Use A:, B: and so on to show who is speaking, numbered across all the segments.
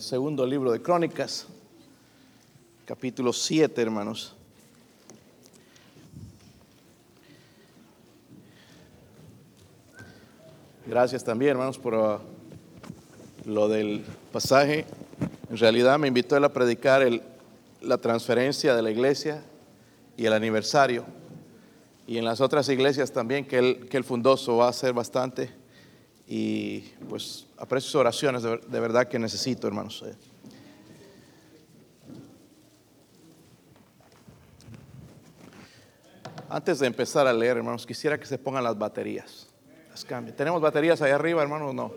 A: segundo libro de Crónicas, capítulo 7, hermanos. Gracias también, hermanos, por uh, lo del pasaje. En realidad me invitó él a predicar la transferencia de la iglesia y el aniversario. Y en las otras iglesias también que él, que él fundó, va a ser bastante. Y pues aprecio sus oraciones, de, de verdad que necesito, hermanos. Eh. Antes de empezar a leer, hermanos, quisiera que se pongan las baterías. Las cambien. ¿Tenemos baterías ahí arriba, hermanos? No,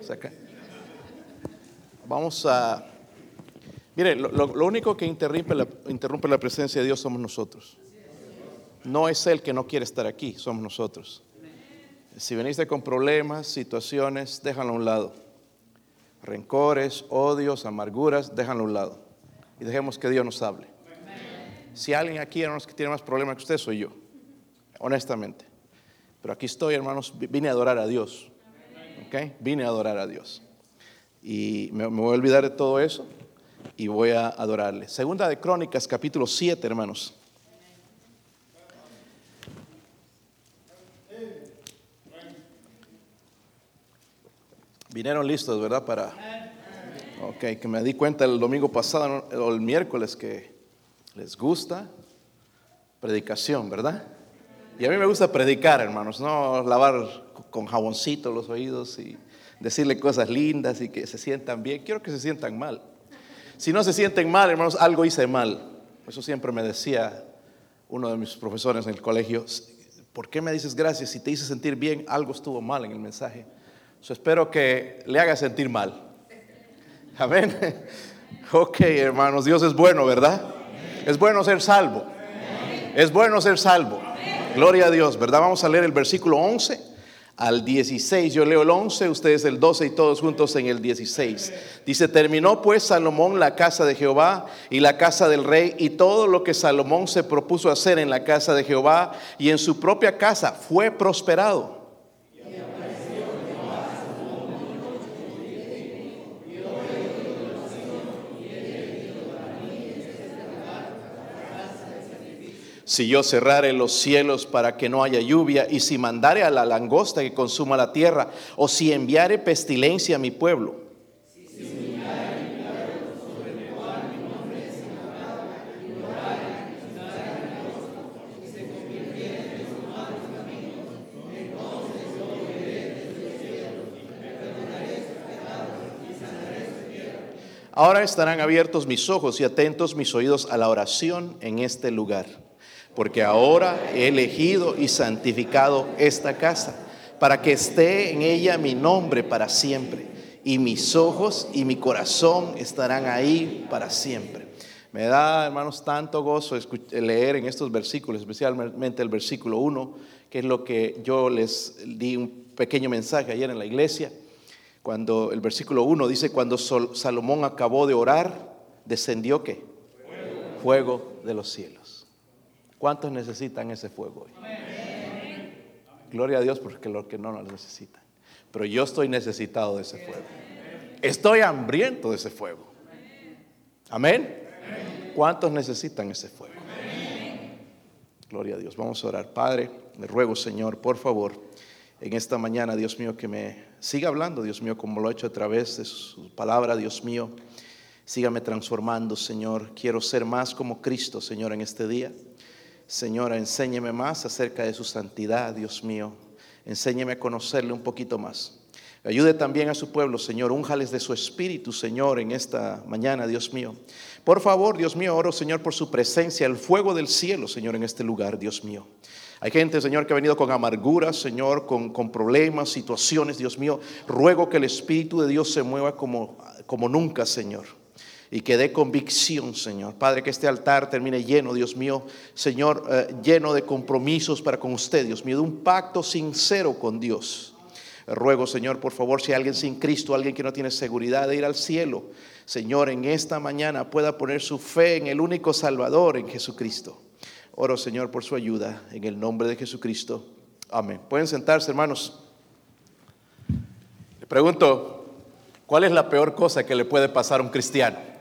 A: Vamos a... Mire, lo, lo, único que interrumpe la, interrumpe la presencia de Dios somos nosotros. No es Él que no quiere estar aquí, somos nosotros. Si veniste con problemas, situaciones, déjalo a un lado. Rencores, odios, amarguras, déjalo a un lado. Y dejemos que Dios nos hable. Si alguien aquí, hermanos, que tiene más problemas que usted, soy yo. Honestamente. Pero aquí estoy, hermanos, vine a adorar a Dios. ¿Ok? Vine a adorar a Dios. Y me, me voy a olvidar de todo eso y voy a adorarle. Segunda de Crónicas, capítulo 7, hermanos. Vinieron listos, ¿verdad? Para. Ok, que me di cuenta el domingo pasado o el miércoles que les gusta predicación, ¿verdad? Y a mí me gusta predicar, hermanos, no lavar con jaboncito los oídos y decirle cosas lindas y que se sientan bien. Quiero que se sientan mal. Si no se sienten mal, hermanos, algo hice mal. Eso siempre me decía uno de mis profesores en el colegio. ¿Por qué me dices gracias? Si te hice sentir bien, algo estuvo mal en el mensaje espero que le haga sentir mal. Amén. Ok, hermanos, Dios es bueno, ¿verdad? Es bueno ser salvo. Es bueno ser salvo. Gloria a Dios, ¿verdad? Vamos a leer el versículo 11 al 16. Yo leo el 11, ustedes el 12 y todos juntos en el 16. Dice, terminó pues Salomón la casa de Jehová y la casa del rey y todo lo que Salomón se propuso hacer en la casa de Jehová y en su propia casa fue prosperado. Si yo cerrare los cielos para que no haya lluvia, y si mandare a la langosta que consuma la tierra, o si enviare pestilencia a mi pueblo. Ahora estarán abiertos mis ojos y atentos mis oídos a la oración en este lugar porque ahora he elegido y santificado esta casa, para que esté en ella mi nombre para siempre, y mis ojos y mi corazón estarán ahí para siempre. Me da, hermanos, tanto gozo leer en estos versículos, especialmente el versículo 1, que es lo que yo les di un pequeño mensaje ayer en la iglesia, cuando el versículo 1 dice, cuando Salomón acabó de orar, descendió qué? Fuego de los cielos. ¿Cuántos necesitan ese fuego hoy? Gloria a Dios porque los que no lo necesitan. Pero yo estoy necesitado de ese fuego. Estoy hambriento de ese fuego. Amén. ¿Cuántos necesitan ese fuego? Gloria a Dios. Vamos a orar. Padre, le ruego, Señor, por favor, en esta mañana, Dios mío, que me siga hablando, Dios mío, como lo ha hecho a través de su palabra, Dios mío. Sígame transformando, Señor. Quiero ser más como Cristo, Señor, en este día. Señora, enséñeme más acerca de su santidad, Dios mío. Enséñeme a conocerle un poquito más. Ayude también a su pueblo, Señor. Únjales de su espíritu, Señor, en esta mañana, Dios mío. Por favor, Dios mío, oro, Señor, por su presencia, el fuego del cielo, Señor, en este lugar, Dios mío. Hay gente, Señor, que ha venido con amargura, Señor, con, con, problemas, situaciones, Dios mío. Ruego que el Espíritu de Dios se mueva como, como nunca, Señor y que dé convicción, Señor. Padre, que este altar termine lleno, Dios mío, Señor, eh, lleno de compromisos para con usted, Dios mío, de un pacto sincero con Dios. Ruego, Señor, por favor, si alguien sin Cristo, alguien que no tiene seguridad de ir al cielo, Señor, en esta mañana pueda poner su fe en el único Salvador, en Jesucristo. Oro, Señor, por su ayuda, en el nombre de Jesucristo. Amén. Pueden sentarse, hermanos. Le pregunto, ¿Cuál es la peor cosa que le puede pasar a un cristiano?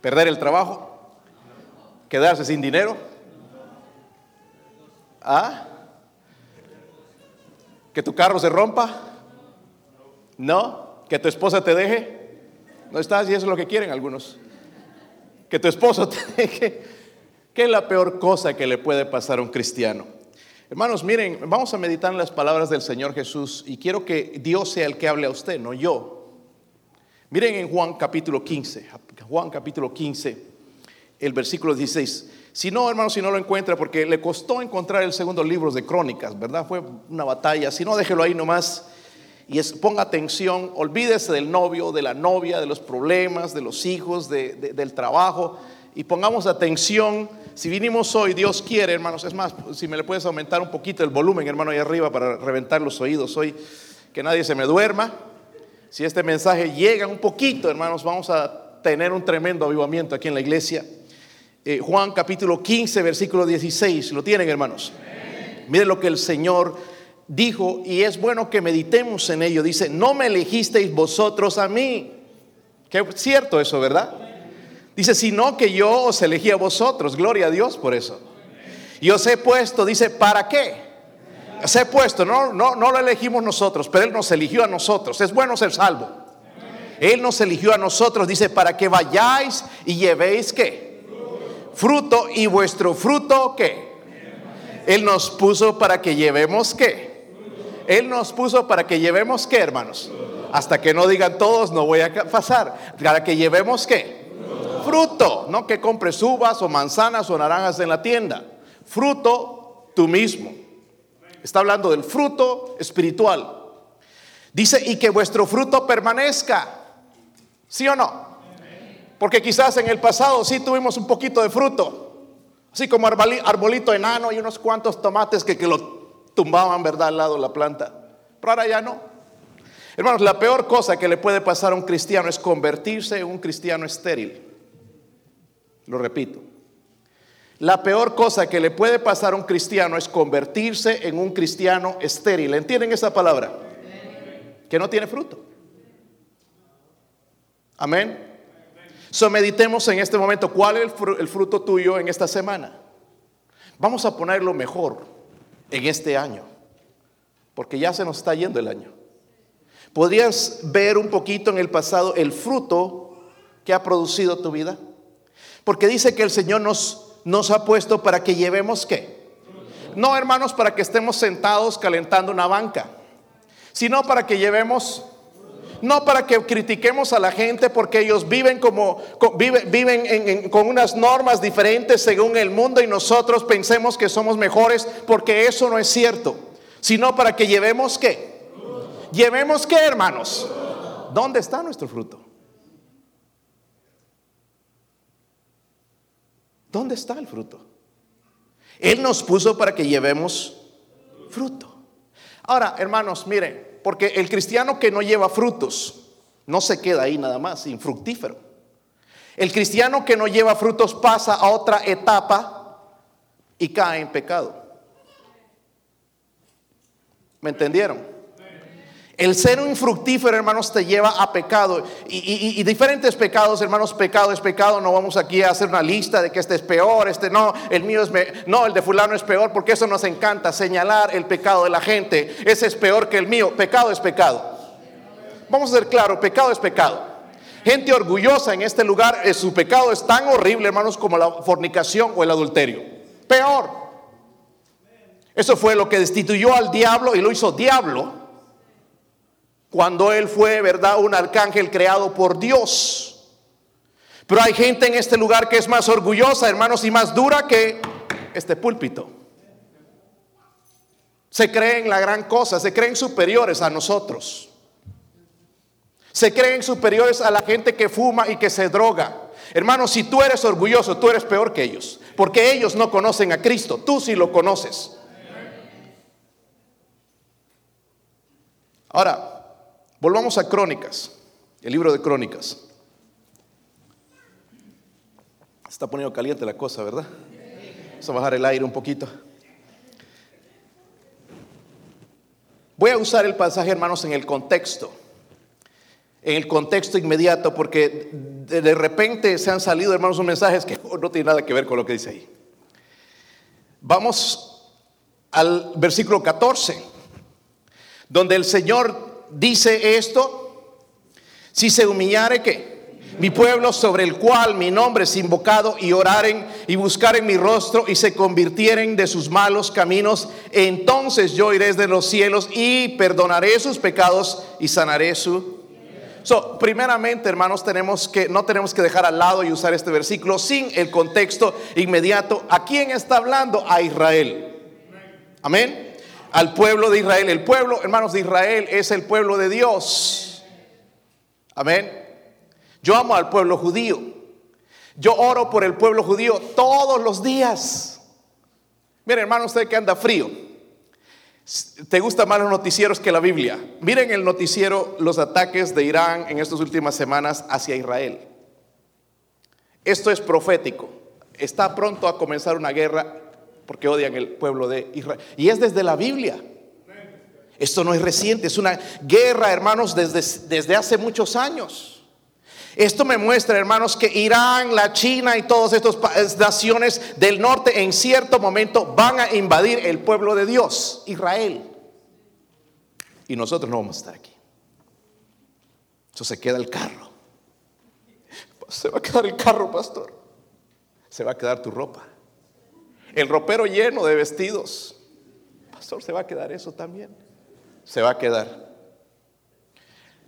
A: ¿Perder el trabajo? ¿Quedarse sin dinero? ¿Ah? ¿Que tu carro se rompa? ¿No? ¿Que tu esposa te deje? No estás y eso es lo que quieren algunos. Que tu esposo te deje. ¿Qué es la peor cosa que le puede pasar a un cristiano? Hermanos, miren, vamos a meditar en las palabras del Señor Jesús y quiero que Dios sea el que hable a usted, no yo. Miren en Juan capítulo 15, Juan capítulo 15, el versículo 16. Si no, hermanos, si no lo encuentra, porque le costó encontrar el segundo libro de Crónicas, ¿verdad? Fue una batalla. Si no, déjelo ahí nomás y ponga atención, olvídese del novio, de la novia, de los problemas, de los hijos, del trabajo y pongamos atención. Si vinimos hoy, Dios quiere, hermanos, es más, si me le puedes aumentar un poquito el volumen, hermano, ahí arriba para reventar los oídos hoy, que nadie se me duerma. Si este mensaje llega un poquito, hermanos, vamos a tener un tremendo avivamiento aquí en la iglesia. Eh, Juan capítulo 15, versículo 16, ¿lo tienen, hermanos? Miren lo que el Señor dijo y es bueno que meditemos en ello. Dice, no me elegisteis vosotros a mí. Qué cierto eso, ¿verdad? Dice, sino que yo os elegí a vosotros. Gloria a Dios por eso. Y os he puesto, dice, ¿para qué? Os he puesto, no, no, no lo elegimos nosotros, pero Él nos eligió a nosotros. Es bueno ser salvo. Él nos eligió a nosotros, dice, para que vayáis y llevéis qué? Fruto y vuestro fruto qué? Él nos puso para que llevemos qué? Él nos puso para que llevemos qué, hermanos. Hasta que no digan todos, no voy a pasar. Para que llevemos qué? fruto, no que compres uvas o manzanas o naranjas en la tienda. Fruto tú mismo. Está hablando del fruto espiritual. Dice, y que vuestro fruto permanezca. ¿Sí o no? Porque quizás en el pasado sí tuvimos un poquito de fruto. Así como arbolito enano y unos cuantos tomates que, que lo tumbaban, ¿verdad?, al lado de la planta. Pero ahora ya no. Hermanos, la peor cosa que le puede pasar a un cristiano es convertirse en un cristiano estéril. Lo repito. La peor cosa que le puede pasar a un cristiano es convertirse en un cristiano estéril. ¿Entienden esa palabra? Que no tiene fruto. Amén. So meditemos en este momento cuál es el fruto tuyo en esta semana. Vamos a ponerlo mejor en este año, porque ya se nos está yendo el año. ¿Podrías ver un poquito en el pasado el fruto que ha producido tu vida? Porque dice que el Señor nos, nos ha puesto para que llevemos qué. No, hermanos, para que estemos sentados calentando una banca, sino para que llevemos no para que critiquemos a la gente porque ellos viven como viven, con unas normas diferentes según el mundo y nosotros pensemos que somos mejores porque eso no es cierto, sino para que llevemos qué. Llevemos qué, hermanos. ¿Dónde está nuestro fruto? ¿Dónde está el fruto? Él nos puso para que llevemos fruto. Ahora, hermanos, miren, porque el cristiano que no lleva frutos no se queda ahí nada más, infructífero. El cristiano que no lleva frutos pasa a otra etapa y cae en pecado. ¿Me entendieron? El ser infructífero, hermanos, te lleva a pecado. Y, diferentes pecados, hermanos, pecado es pecado. No vamos aquí a hacer una lista de que este es peor, este no, el mío es, no, el de fulano es peor, porque eso nos encanta, señalar el pecado de la gente. Ese es peor que el mío. Pecado es pecado. Vamos a ser claros, pecado es pecado. Gente orgullosa en este lugar, eh, su pecado es tan horrible, hermanos, como la fornicación o el adulterio. Peor. Eso fue lo que destituyó al diablo y lo hizo diablo cuando él fue, ¿verdad?, un arcángel creado por Dios. Pero hay gente en este lugar que es más orgullosa, hermanos, y más dura que este púlpito. Se creen la gran cosa, se creen superiores a nosotros. Se creen superiores a la gente que fuma y que se droga. Hermanos, si tú eres orgulloso, tú eres peor que ellos, porque ellos no conocen a Cristo, tú sí lo conoces. Ahora, Volvamos a Crónicas, el libro de Crónicas. Está poniendo caliente la cosa, ¿verdad? Vamos a bajar el aire un poquito. Voy a usar el pasaje, hermanos, en el contexto. en el contexto inmediato, porque de repente se han salido, hermanos, unos mensajes que no tienen nada que ver con lo que dice ahí. Vamos al versículo 14, donde el Señor dice esto, si se humillare que mi pueblo sobre el cual mi nombre es invocado y oraren y buscaren mi rostro y se convirtieren de sus malos caminos, entonces yo iré de los cielos y perdonaré sus pecados y sanaré su So, primeramente, hermanos, tenemos que no tenemos que dejar al lado y usar este versículo sin el contexto inmediato. ¿A quién está hablando? A Israel. Amén. Al pueblo de Israel. El pueblo, hermanos, de Israel es el pueblo de Dios. Amén. Yo amo al pueblo judío. Yo oro por el pueblo judío todos los días. Mire, hermano, usted que anda frío. ¿Te gustan más los noticieros que la Biblia? Miren el noticiero, los ataques de Irán en estas últimas semanas hacia Israel. Esto es profético. Está pronto a comenzar una guerra porque odian el pueblo de Israel. Y es desde la Biblia. Esto no es reciente, es una guerra, hermanos, desde, desde hace muchos años. Esto me muestra, hermanos, que Irán, la China y todas estas naciones del norte en cierto momento van a invadir el pueblo de Dios, Israel. Y nosotros no vamos a estar aquí. Eso se queda el carro. Se va a quedar el carro, pastor. Se va a quedar tu ropa. El ropero lleno de vestidos. Pastor, se va a quedar eso también. Se va a quedar.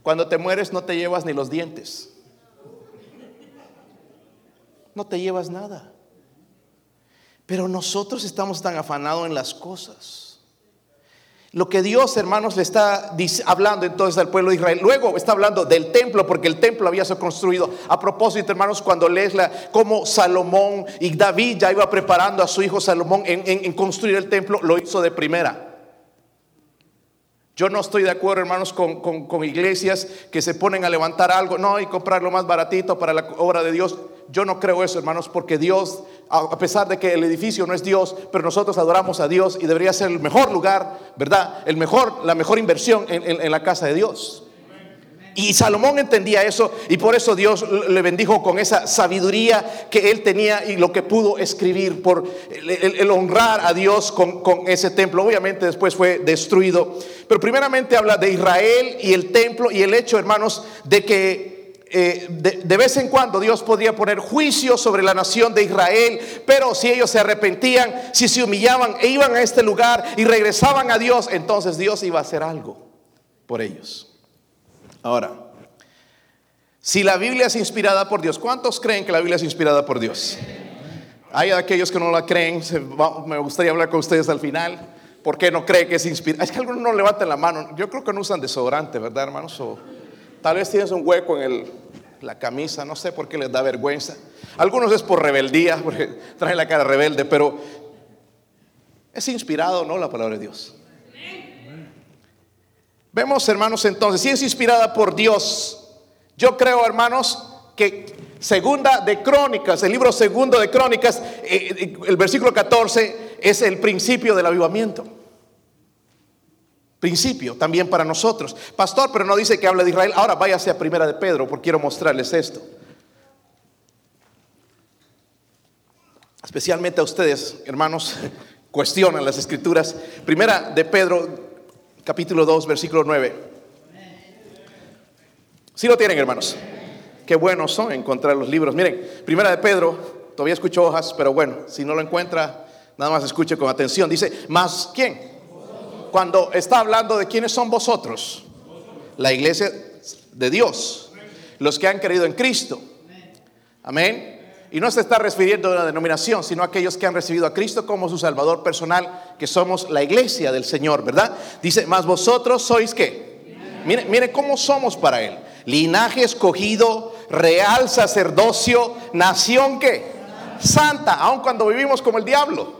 A: Cuando te mueres no te llevas ni los dientes no te llevas nada. Pero nosotros estamos tan afanados en las cosas. Lo que Dios, hermanos, le está hablando entonces al pueblo de Israel. Luego está hablando del templo, porque el templo había sido construido. A propósito, hermanos, cuando lees la, cómo Salomón y David ya iba preparando a su hijo Salomón en construir el templo, lo hizo de primera. Yo no estoy de acuerdo, hermanos, con, iglesias que se ponen a levantar algo, no, y comprar lo más baratito para la obra de Dios. Yo no creo eso, hermanos, porque Dios, a pesar de que el edificio no es Dios, pero nosotros adoramos a Dios y debería ser el mejor lugar, ¿verdad? El mejor, la mejor inversión en la casa de Dios. Y Salomón entendía eso y por eso Dios le bendijo con esa sabiduría que él tenía y lo que pudo escribir por el, honrar a Dios con, ese templo. Obviamente después fue destruido. Pero primeramente habla de Israel y el templo y el hecho, hermanos, de que eh, de, vez en cuando Dios podía poner juicio sobre la nación de Israel, pero si ellos se arrepentían, si se humillaban e iban a este lugar y regresaban a Dios, entonces Dios iba a hacer algo por ellos. Ahora, si la Biblia es inspirada por Dios, ¿cuántos creen que la Biblia es inspirada por Dios? Hay aquellos que no la creen, me gustaría hablar con ustedes al final. ¿Por qué no creen que es inspirada? Es que algunos no levantan la mano. Yo creo que no usan desodorante, ¿verdad, hermanos? O tal vez tienes un hueco en la camisa, no sé por qué les da vergüenza. Algunos es por rebeldía, porque traen la cara rebelde, pero es inspirado, ¿no? La palabra de Dios. Vemos, hermanos, entonces, si es inspirada por Dios, yo creo, hermanos, que segunda de Crónicas, el libro segundo de Crónicas, eh, eh, el versículo 14 es el principio del avivamiento. Principio también para nosotros. Pastor, pero no dice que habla de Israel. Ahora váyase a primera de Pedro, porque quiero mostrarles esto. Especialmente a ustedes, hermanos, cuestionan las escrituras. Primera de Pedro, capítulo 2, versículo 9. Si lo tienen, hermanos? Qué buenos son encontrar los libros. Miren, primera de Pedro, todavía escucho hojas, pero bueno, si no lo encuentra, nada más escuche con atención. Dice, ¿más quién? Cuando está hablando de quiénes son vosotros, la iglesia de Dios, los que han creído en Cristo. Amén. Y no se está refiriendo a una denominación, sino a aquellos que han recibido a Cristo como su Salvador personal, que somos la iglesia del Señor, ¿verdad? Dice, más vosotros sois qué. Mire, mire cómo somos para Él. Linaje escogido, real sacerdocio, nación que santa, aun cuando vivimos como el diablo.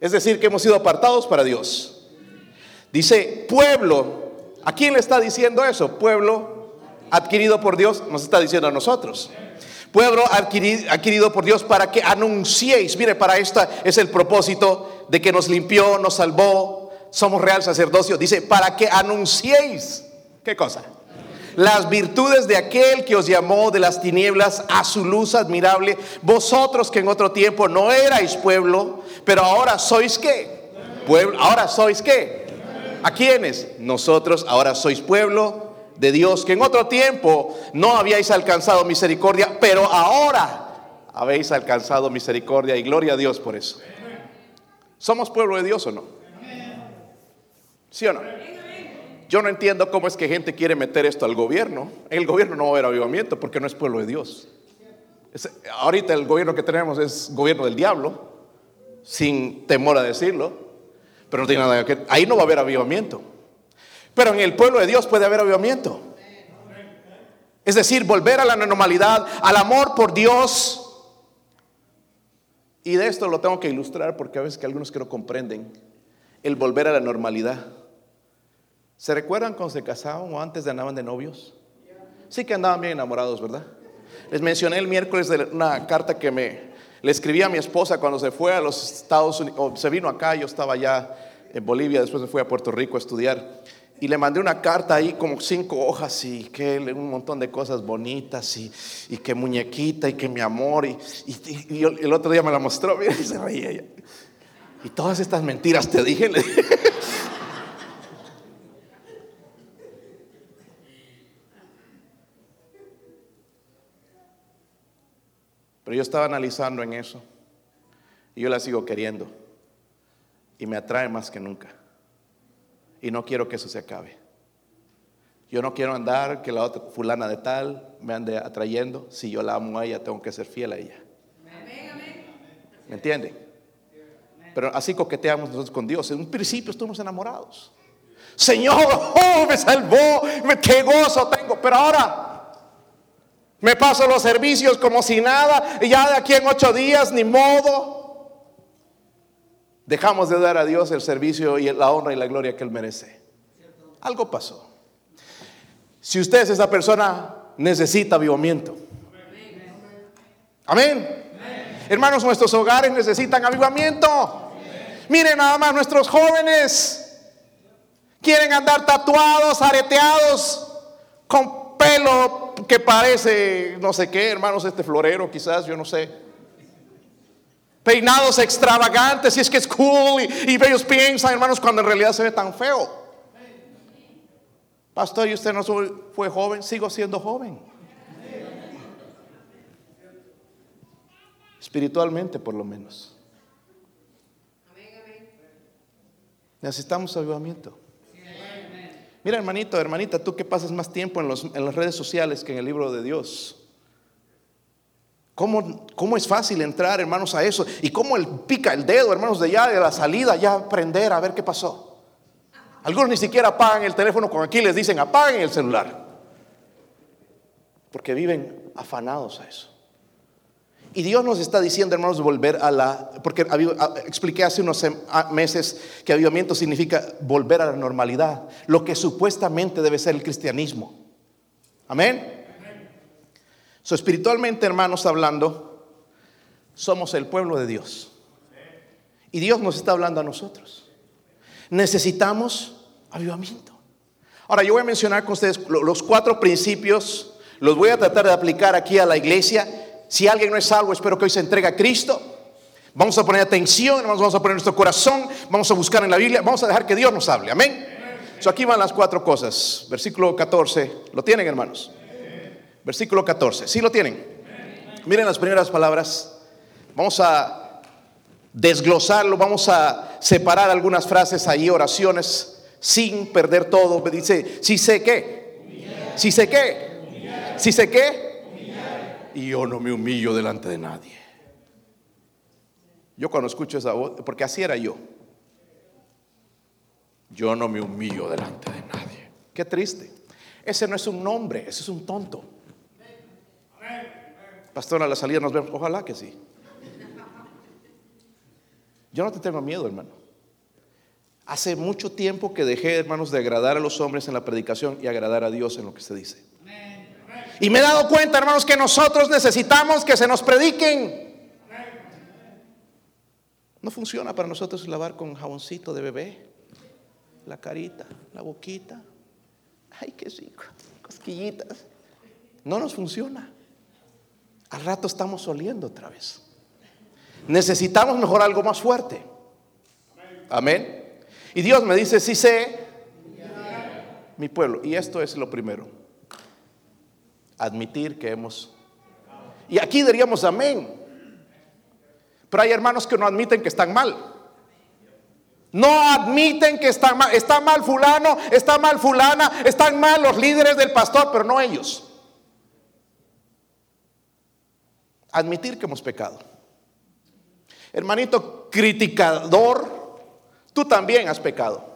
A: Es decir, que hemos sido apartados para Dios. Dice, pueblo, ¿a quién le está diciendo eso? Pueblo adquirido por Dios, nos está diciendo a nosotros pueblo adquirido, por Dios para que anunciéis. Mire, para esta es el propósito de que nos limpió, nos salvó, somos real sacerdocio. Dice, para que anunciéis. ¿Qué cosa? las virtudes de aquel que os llamó de las tinieblas a su luz admirable, vosotros que en otro tiempo no erais pueblo, pero ahora sois qué? Pueblo, ahora sois qué? ¿A quiénes? Nosotros ahora sois pueblo de Dios, que en otro tiempo no habíais alcanzado misericordia, pero ahora habéis alcanzado misericordia y gloria a Dios por eso. ¿Somos pueblo de Dios o no? ¿Sí o no? Yo no entiendo cómo es que gente quiere meter esto al gobierno. El gobierno no va a haber avivamiento porque no es pueblo de Dios. ahorita el gobierno que tenemos es gobierno del diablo, sin temor a decirlo, pero no tiene nada que ahí no va a haber avivamiento. Pero en el pueblo de Dios puede haber avivamiento. Es decir, volver a la normalidad, al amor por Dios. Y de esto lo tengo que ilustrar porque a veces que algunos que no comprenden el volver a la normalidad. ¿Se recuerdan cuando se casaban o antes andaban de novios? Sí que andaban bien enamorados, ¿verdad? Les mencioné el miércoles de una carta que me le escribí a mi esposa cuando se fue a los Estados Unidos, se vino acá, yo estaba ya en Bolivia, después me fui a Puerto Rico a estudiar. Y le mandé una carta ahí como cinco hojas y que un montón de cosas bonitas y, y que muñequita y que mi amor. Y, y, el otro día me la mostró, y se reía. Y todas estas mentiras te dije. Pero yo estaba analizando en eso. Y yo la sigo queriendo. Y me atrae más que nunca. Y no quiero que eso se acabe. Yo no quiero andar que la otra fulana de tal me ande atrayendo. Si yo la amo a ella, tengo que ser fiel a ella. ¿Me entiende? Pero así coqueteamos nosotros con Dios. En un principio estuvimos enamorados. Señor, oh, me salvó, qué gozo tengo. Pero ahora me paso los servicios como si nada, y ya de aquí en ocho días, ni modo. Dejamos de dar a Dios el servicio y la honra y la gloria que Él merece. Algo pasó. Si usted es esa persona, necesita avivamiento. Amén. Hermanos, nuestros hogares necesitan avivamiento. Miren nada más, nuestros jóvenes quieren andar tatuados, areteados, con pelo que parece no sé qué, hermanos, este florero quizás, yo no sé. Peinados extravagantes, y es que es cool, y, ellos piensan, hermanos, cuando en realidad se ve tan feo. Pastor, ¿y usted no fue joven? Sigo siendo joven. Espiritualmente, por lo menos. Necesitamos avivamiento. Mira, hermanito, hermanita, tú que pasas más tiempo en, las redes sociales que en el libro de Dios. ¿Cómo, ¿Cómo, es fácil entrar, hermanos, a eso? Y cómo el pica el dedo, hermanos, de ya de la salida, ya aprender a ver qué pasó. Algunos ni siquiera apagan el teléfono cuando aquí les dicen apaguen el celular. Porque viven afanados a eso. Y Dios nos está diciendo, hermanos, volver a la, porque expliqué hace unos meses que avivamiento significa volver a la normalidad, lo que supuestamente debe ser el cristianismo. Amén. So, espiritualmente, hermanos, hablando, somos el pueblo de Dios. Y Dios nos está hablando a nosotros. Necesitamos avivamiento. Ahora, yo voy a mencionar con ustedes los cuatro principios, los voy a tratar de aplicar aquí a la iglesia si alguien no es salvo, espero que hoy se entregue a Cristo. Vamos a poner atención, vamos a poner nuestro corazón, vamos a buscar en la Biblia, vamos a dejar que Dios nos hable. Amén. aquí van las cuatro cosas. Versículo 14. ¿Lo tienen, hermanos? Versículo 14. ¿Sí lo tienen? Miren las primeras palabras. Vamos a desglosarlo, vamos a separar algunas frases ahí, oraciones, sin perder todo. Dice, si sé qué. Si sé qué. Si sé qué y yo no me humillo delante de nadie. Yo cuando escucho esa voz, porque así era yo, yo no me humillo delante de nadie. Qué triste. Ese no es un nombre, ese es un tonto. Pastor, a la salida nos vemos. Ojalá que sí. Yo no te tengo miedo, hermano. Hace mucho tiempo que dejé, hermanos, de agradar a los hombres en la predicación y agradar a Dios en lo que se dice. Y me he dado cuenta, hermanos, que nosotros necesitamos que se nos prediquen. No funciona para nosotros lavar con jaboncito de bebé. La carita, la boquita. Ay, qué rico. cosquillitas. No nos funciona. Al rato estamos oliendo otra vez. Necesitamos mejor algo más fuerte. Amén. Y Dios me dice, si sé, mi pueblo. Y esto es lo primero. Admitir que hemos... Y aquí diríamos amén. Pero hay hermanos que no admiten que están mal. No admiten que están mal. Está mal fulano, está mal fulana, están mal los líderes del pastor, pero no ellos. Admitir que hemos pecado. Hermanito criticador, tú también has pecado.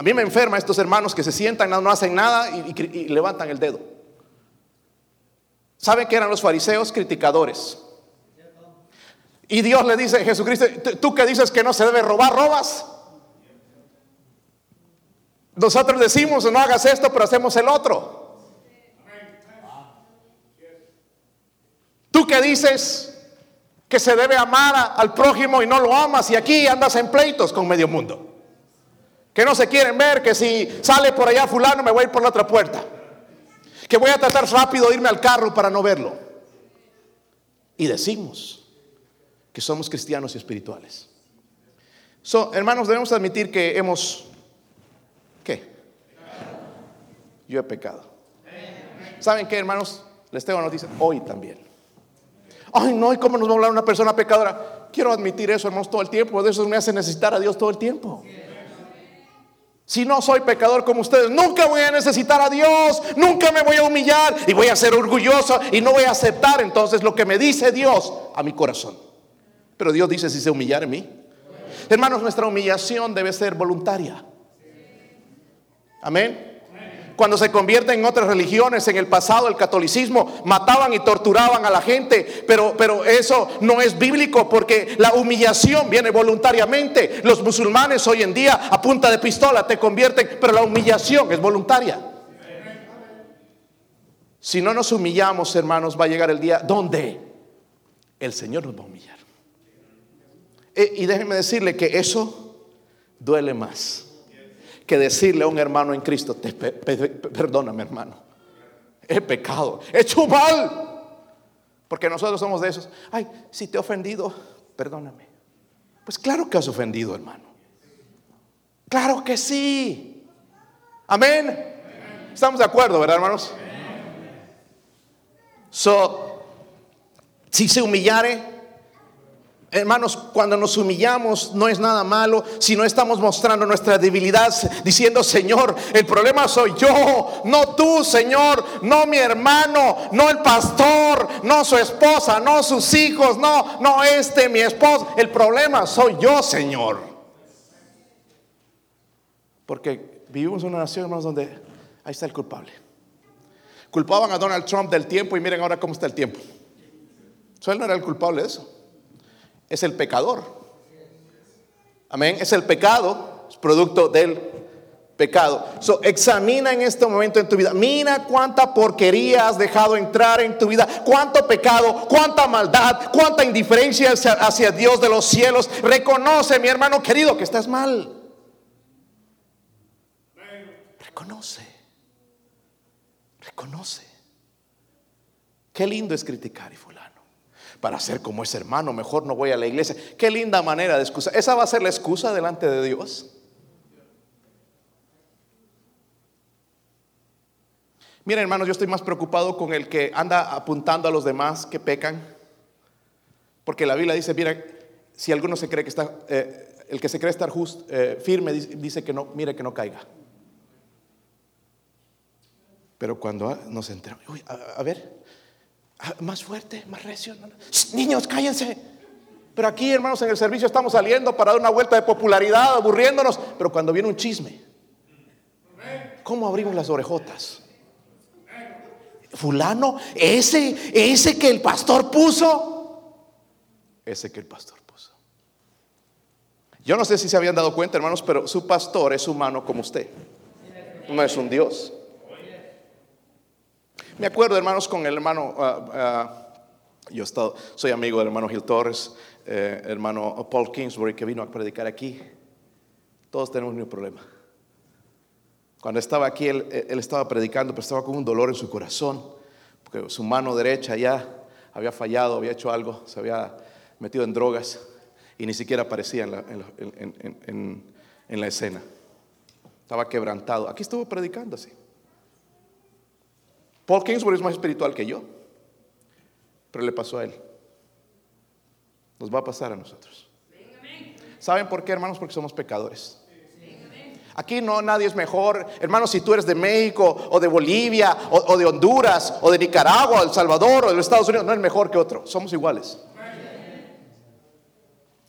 A: A mí me enferma estos hermanos que se sientan, no, hacen nada y, levantan el dedo. ¿Saben que eran los fariseos criticadores? Y Dios le dice, Jesucristo, tú que dices que no se debe robar, robas. Nosotros decimos, no hagas esto, pero hacemos el otro. Tú que dices que se debe amar al prójimo y no lo amas y aquí andas en pleitos con medio mundo. Que no se quieren ver, que si sale por allá fulano me voy a ir por la otra puerta. Que voy a tratar rápido de irme al carro para no verlo. Y decimos, que somos cristianos y espirituales. So, hermanos, debemos admitir que hemos, ¿qué? Yo he pecado. ¿Saben qué, hermanos? Les tengo noticia, hoy también. Ay, no, ¿y cómo nos va a hablar una persona pecadora? Quiero admitir eso, hermanos, todo el tiempo. De eso me hace necesitar a Dios todo el tiempo. Si no soy pecador como ustedes, nunca voy a necesitar a Dios, nunca me voy a humillar y voy a ser orgulloso y no voy a aceptar entonces lo que me dice Dios a mi corazón. Pero Dios dice, si se humillar en mí. Hermanos, nuestra humillación debe ser voluntaria. Amén. Cuando se convierten en otras religiones, en el pasado, el catolicismo, mataban y torturaban a la gente, pero, pero eso no es bíblico porque la humillación viene voluntariamente. Los musulmanes hoy en día a punta de pistola te convierten, pero la humillación es voluntaria. Si no nos humillamos, hermanos, va a llegar el día donde el Señor nos va a humillar. Eh, y déjenme decirle que eso duele más que decirle a un hermano en Cristo, perdóname hermano, he pecado, he hecho mal. Porque nosotros somos de esos, ay, si te he ofendido, perdóname. Pues claro que has ofendido, hermano. Claro que sí. Amén. Estamos de acuerdo, ¿verdad, hermanos? So, si se humillare, Hermanos, cuando nos humillamos no es nada malo si no estamos mostrando nuestra debilidad diciendo, Señor, el problema soy yo, no tú, Señor, no mi hermano, no el pastor, no su esposa, no sus hijos, no, no este, mi esposo. El problema soy yo, Señor. Porque vivimos en una nación, hermanos, donde ahí está el culpable. Culpaban a Donald Trump del tiempo y miren ahora cómo está el tiempo. él no era el culpable de eso es el pecador. Amén. Es el pecado, es producto del pecado. So, examina en este momento en tu vida. Mira cuánta porquería has dejado entrar en tu vida. Cuánto pecado, cuánta maldad, cuánta indiferencia hacia, hacia Dios de los cielos. Reconoce, mi hermano querido, que estás mal. Reconoce. Reconoce. Qué lindo es criticar y para ser como ese hermano, mejor no voy a la iglesia. Qué linda manera de excusa. ¿Esa va a ser la excusa delante de Dios? Miren, hermanos, yo estoy más preocupado con el que anda apuntando a los demás que pecan. Porque la Biblia dice, mira, si alguno se cree que está, eh, el que se cree estar just, eh, firme, dice que no, mire que no caiga. Pero cuando nos entramos, a ver, Ah, más fuerte, más recio. niños, cállense. Pero aquí, hermanos, en el servicio estamos saliendo para dar una vuelta de popularidad, aburriéndonos. Pero cuando viene un chisme, ¿cómo abrimos las orejotas? Fulano, ese, ese que el pastor puso, ese que el pastor puso. Yo no sé si se habían dado cuenta, hermanos, pero su pastor es humano como usted. No es un Dios. Me acuerdo, hermanos, con el hermano, ah, ah, yo soy amigo del hermano Gil Torres, eh, hermano Paul Kingsbury, que vino a predicar aquí. Todos tenemos un problema. Cuando estaba aquí, él, él estaba predicando, pero estaba con un dolor en su corazón, porque su mano derecha ya había fallado, había hecho algo, se había metido en drogas y ni siquiera aparecía en la, en la escena. Estaba quebrantado. Aquí estuvo predicando así. Paul Kingsbury es más espiritual que yo, pero le pasó a él. Nos va a pasar a nosotros. ¿Saben por qué, hermanos? Porque somos pecadores. Aquí no nadie es mejor. Hermanos, si tú eres de México o de Bolivia o, de Honduras o de Nicaragua o El Salvador o de los Estados Unidos, no es mejor que otro. Somos iguales.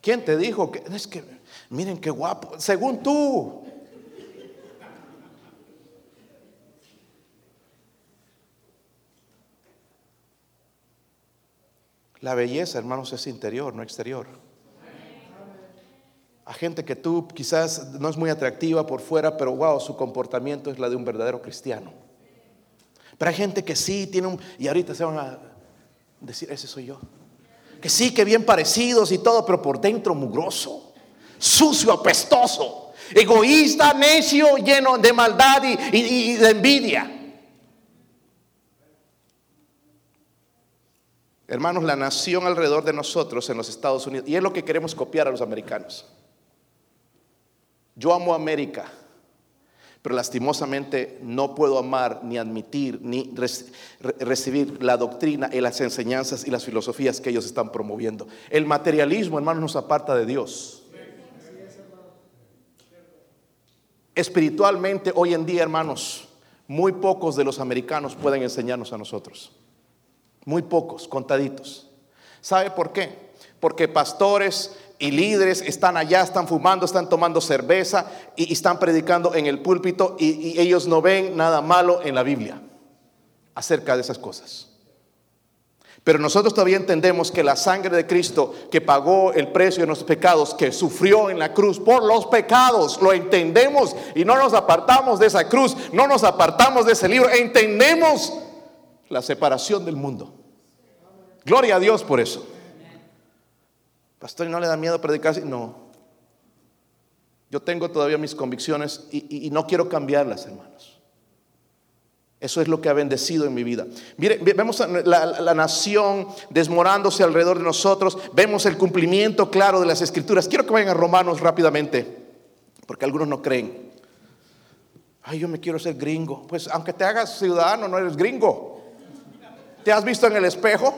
A: ¿Quién te dijo que es que miren qué guapo? Según tú. La belleza, hermanos, es interior, no exterior. A gente que tú quizás no es muy atractiva por fuera, pero wow, su comportamiento es la de un verdadero cristiano. Pero hay gente que sí tiene un. Y ahorita se van a decir, ese soy yo. Que sí, que bien parecidos y todo, pero por dentro mugroso, sucio, apestoso, egoísta, necio, lleno de maldad y, y- y de envidia. Hermanos, la nación alrededor de nosotros en los Estados Unidos, y es lo que queremos copiar a los americanos. Yo amo América, pero lastimosamente no puedo amar ni admitir ni rec- re- recibir la doctrina y las enseñanzas y las filosofías que ellos están promoviendo. El materialismo, hermanos, nos aparta de Dios. Espiritualmente, hoy en día, hermanos, muy pocos de los americanos pueden enseñarnos a nosotros. Muy pocos, contaditos. ¿Sabe por qué? Porque pastores y líderes están allá, están fumando, están tomando cerveza y, están predicando en el púlpito y ellos no ven nada malo en la Biblia acerca de esas cosas. Pero nosotros todavía entendemos que la sangre de Cristo que pagó el precio de nuestros pecados, que sufrió en la cruz por los pecados, lo entendemos y no nos apartamos de esa cruz, no nos apartamos de ese libro, entendemos la separación del mundo. Gloria a Dios por eso. Pastor, ¿y no le da miedo predicar? No. Yo tengo todavía mis convicciones y, no quiero cambiarlas, hermanos. Eso es lo que ha bendecido en mi vida. Mire, ve- vemos la- la nación desmorándose alrededor de nosotros. Vemos el cumplimiento claro de las escrituras. Quiero que vayan a Romanos rápidamente, porque algunos no creen. Ay, yo me quiero ser gringo. Pues aunque te hagas ciudadano, no eres gringo. ¿Te has visto en el espejo?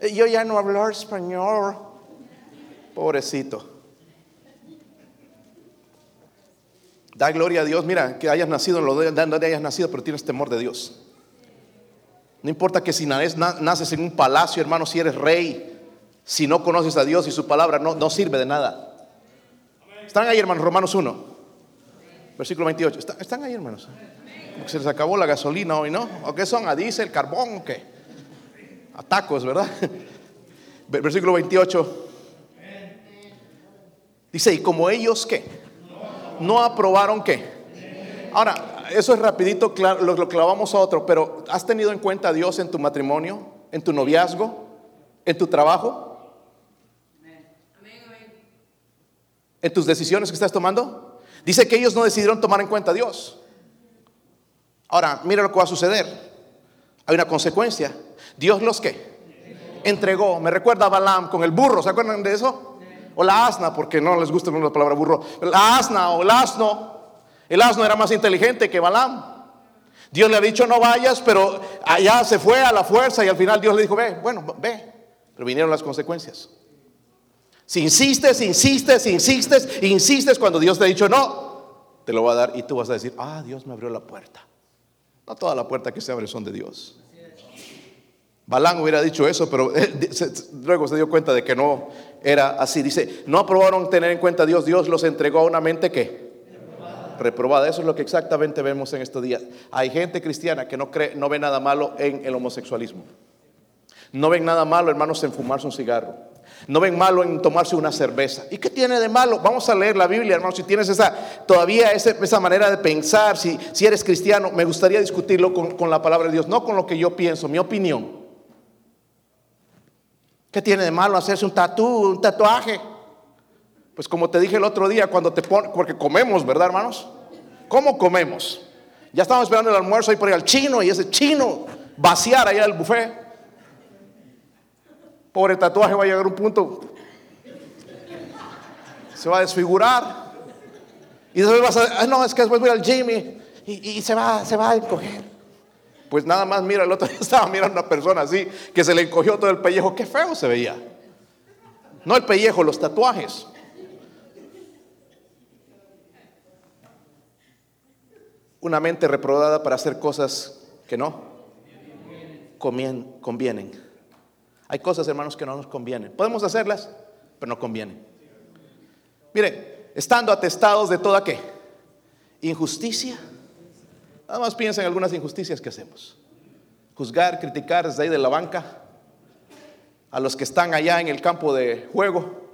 A: Eh, Yo ya no hablo español. Pobrecito. Da gloria a Dios. Mira, que hayas nacido en lo de donde hayas nacido, pero tienes temor de Dios. No importa que si naces, na- naces en un palacio, hermano, si eres rey, si no conoces a Dios y su palabra, no, no sirve de nada. Están ahí, hermanos, Romanos 1, versículo 28. Está- Están ahí, hermanos. Se les acabó la gasolina hoy, ¿no? ¿O qué son? ¿A diésel, carbón o qué? A tacos, ¿verdad? Ver- Versículo 28. Dice, y como ellos, ¿qué? No aprobaron, ¿qué? Ahora, eso es rapidito, lo, lo clavamos a otro, pero ¿has tenido en cuenta a Dios en tu matrimonio, en tu noviazgo, en tu trabajo? ¿En tus decisiones que estás tomando? Dice que ellos no decidieron tomar en cuenta a Dios. Ahora, mira lo que va a suceder. Hay una consecuencia. Dios los que entregó. Me recuerda a Balaam con el burro. ¿Se acuerdan de eso? O la asna, porque no les gusta la palabra burro. La asna o el asno. El asno era más inteligente que Balaam. Dios le ha dicho no vayas, pero allá se fue a la fuerza y al final Dios le dijo, ve, bueno, ve. Pero vinieron las consecuencias. Si insistes, insistes, insistes, insistes cuando Dios te ha dicho no, te lo va a dar y tú vas a decir, ah, Dios me abrió la puerta. No toda la puerta que se abre son de Dios. Balán hubiera dicho eso, pero luego se dio cuenta de que no era así. Dice, no aprobaron tener en cuenta a Dios, Dios los entregó a una mente que reprobada. Eso es lo que exactamente vemos en estos días. Hay gente cristiana que no cree, no ve nada malo en el homosexualismo. No ven nada malo, hermanos, en fumarse un cigarro. No ven malo en tomarse una cerveza. ¿Y qué tiene de malo? Vamos a leer la Biblia, hermanos. Si tienes esa, todavía esa manera de pensar, si, si eres cristiano, me gustaría discutirlo con, con la palabra de Dios, no con lo que yo pienso, mi opinión. ¿Qué tiene de malo hacerse un tatú, un tatuaje? Pues como te dije el otro día, cuando te pones, porque comemos, ¿verdad, hermanos? ¿Cómo comemos? Ya estamos esperando el almuerzo ahí por ir al chino y ese chino vaciar allá el buffet. Pobre tatuaje va a llegar a un punto. Se va a desfigurar. Y después vas a, no, es que después voy al gym y, se, va, se va a encoger. Pues nada más, mira, el otro día estaba mirando a una persona así que se le encogió todo el pellejo. Qué feo se veía. No el pellejo, los tatuajes. Una mente reprobada para hacer cosas que no convienen. Hay cosas, hermanos, que no nos convienen. Podemos hacerlas, pero no convienen. Mire, estando atestados de toda qué? Injusticia. Nada más piensa en algunas injusticias que hacemos. Juzgar, criticar desde ahí de la banca a los que están allá en el campo de juego.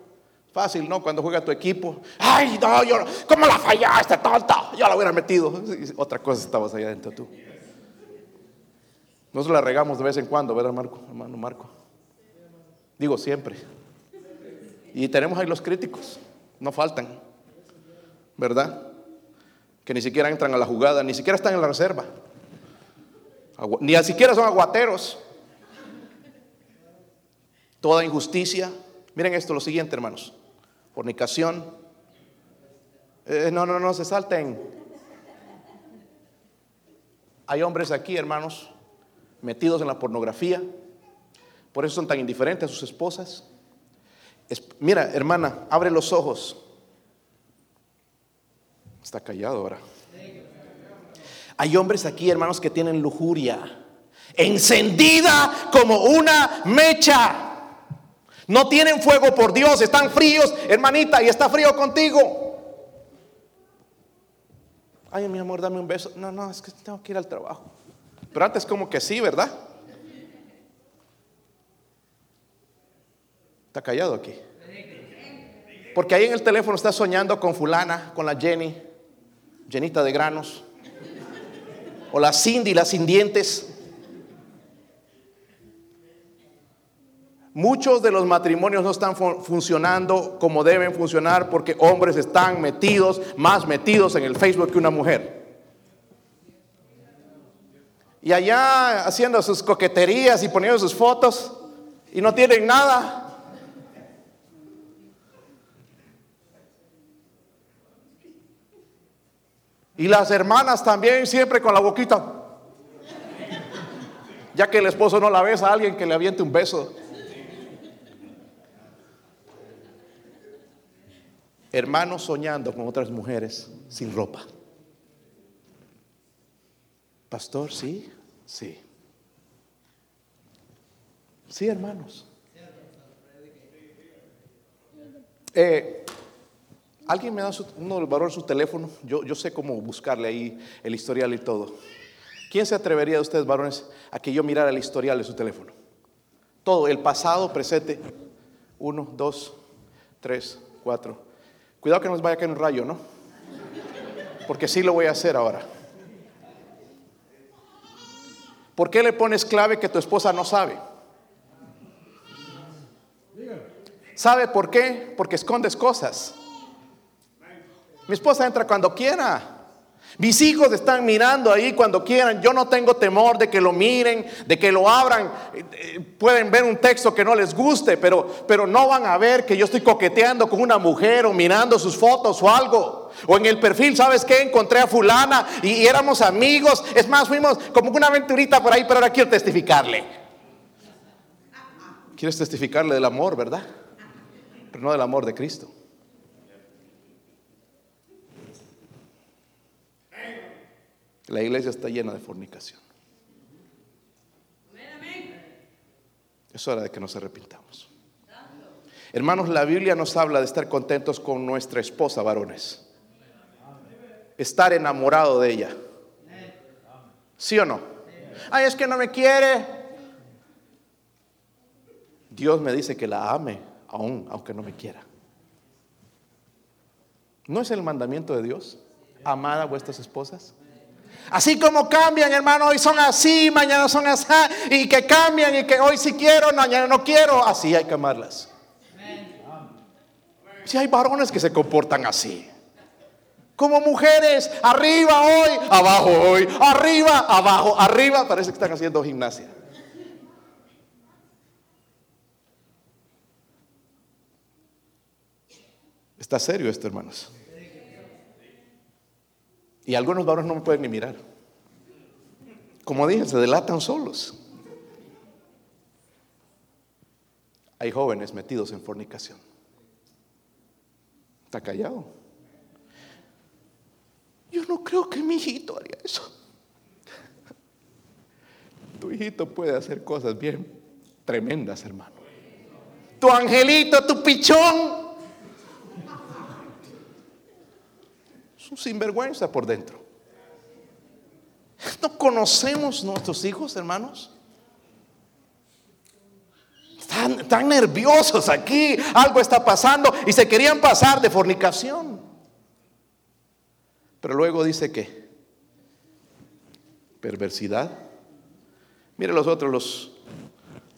A: Fácil, ¿no? Cuando juega tu equipo. Ay, no, yo, ¿cómo la fallaste, tonto? Yo la hubiera metido. Otra cosa estabas allá adentro tú. Nosotros la regamos de vez en cuando, ¿verdad, Marco? Hermano Marco. Digo siempre. Y tenemos ahí los críticos. No faltan. ¿Verdad? Que ni siquiera entran a la jugada, ni siquiera están en la reserva. Ni siquiera son aguateros. Toda injusticia. Miren esto, lo siguiente, hermanos. Fornicación. Eh, no, no, no, se salten. Hay hombres aquí, hermanos, metidos en la pornografía. Por eso son tan indiferentes a sus esposas. mira, hermana, abre los ojos. Está callado ahora. Hay hombres aquí, hermanos, que tienen lujuria encendida como una mecha. No tienen fuego por Dios, están fríos, hermanita, y está frío contigo. Ay, mi amor, dame un beso. No, no, es que tengo que ir al trabajo. Pero antes como que sí, ¿verdad? Callado aquí. Porque ahí en el teléfono está soñando con fulana, con la Jenny, llenita de granos. O la Cindy, las sin dientes. Muchos de los matrimonios no están funcionando como deben funcionar porque hombres están metidos, más metidos en el Facebook que una mujer. Y allá haciendo sus coqueterías y poniendo sus fotos y no tienen nada. Y las hermanas también siempre con la boquita. Ya que el esposo no la besa a alguien que le aviente un beso. Hermanos soñando con otras mujeres sin ropa. Pastor, sí, sí. Sí, hermanos. Eh, Alguien me da uno de los valores su teléfono. Yo, yo sé cómo buscarle ahí el historial y todo. ¿Quién se atrevería de ustedes, varones, a que yo mirara el historial de su teléfono? Todo, el pasado, presente. Uno, dos, tres, cuatro. Cuidado que no nos vaya a caer un rayo, ¿no? Porque sí lo voy a hacer ahora. ¿Por qué le pones clave que tu esposa no sabe? ¿Sabe por qué? Porque escondes cosas. Mi esposa entra cuando quiera. Mis hijos están mirando ahí cuando quieran. Yo no tengo temor de que lo miren, de que lo abran. Eh, eh, pueden ver un texto que no les guste, pero, pero no van a ver que yo estoy coqueteando con una mujer o mirando sus fotos o algo. O en el perfil, ¿sabes qué? Encontré a fulana y, y éramos amigos. Es más, fuimos como una aventurita por ahí, pero ahora quiero testificarle. Quieres testificarle del amor, ¿verdad? Pero no del amor de Cristo. La iglesia está llena de fornicación. Es hora de que nos arrepintamos. Hermanos, la Biblia nos habla de estar contentos con nuestra esposa, varones. Estar enamorado de ella. ¿Sí o no? Ay, es que no me quiere. Dios me dice que la ame aún, aunque no me quiera. ¿No es el mandamiento de Dios? Amad a vuestras esposas. Así como cambian, hermano, hoy son así, mañana son así, y que cambian y que hoy sí quiero, mañana no quiero, así hay que amarlas. Si hay varones que se comportan así. Como mujeres, arriba hoy, abajo hoy, arriba, abajo, arriba. Parece que están haciendo gimnasia. Está serio esto, hermanos. Y algunos varones no me pueden ni mirar. Como dije, se delatan solos. Hay jóvenes metidos en fornicación. Está callado. Yo no creo que mi hijito haría eso. Tu hijito puede hacer cosas bien tremendas, hermano. Tu angelito, tu pichón, sinvergüenza por dentro. ¿No conocemos nuestros hijos, hermanos? Están, están nerviosos aquí, algo está pasando y se querían pasar de fornicación. Pero luego dice que perversidad. Mire los otros, los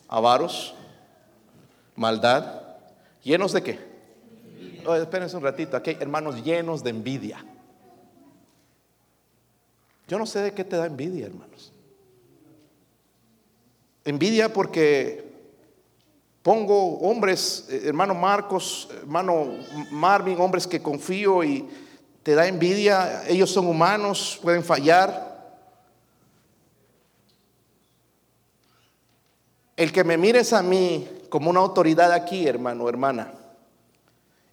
A: avaros, maldad, llenos de qué? Oh, espérense un ratito, aquí hermanos llenos de envidia. Yo no sé de qué te da envidia, hermanos. Envidia porque pongo hombres, eh, hermano Marcos, hermano Marvin, hombres que confío y te da envidia. Ellos son humanos, pueden fallar. El que me mires a mí como una autoridad aquí, hermano, hermana,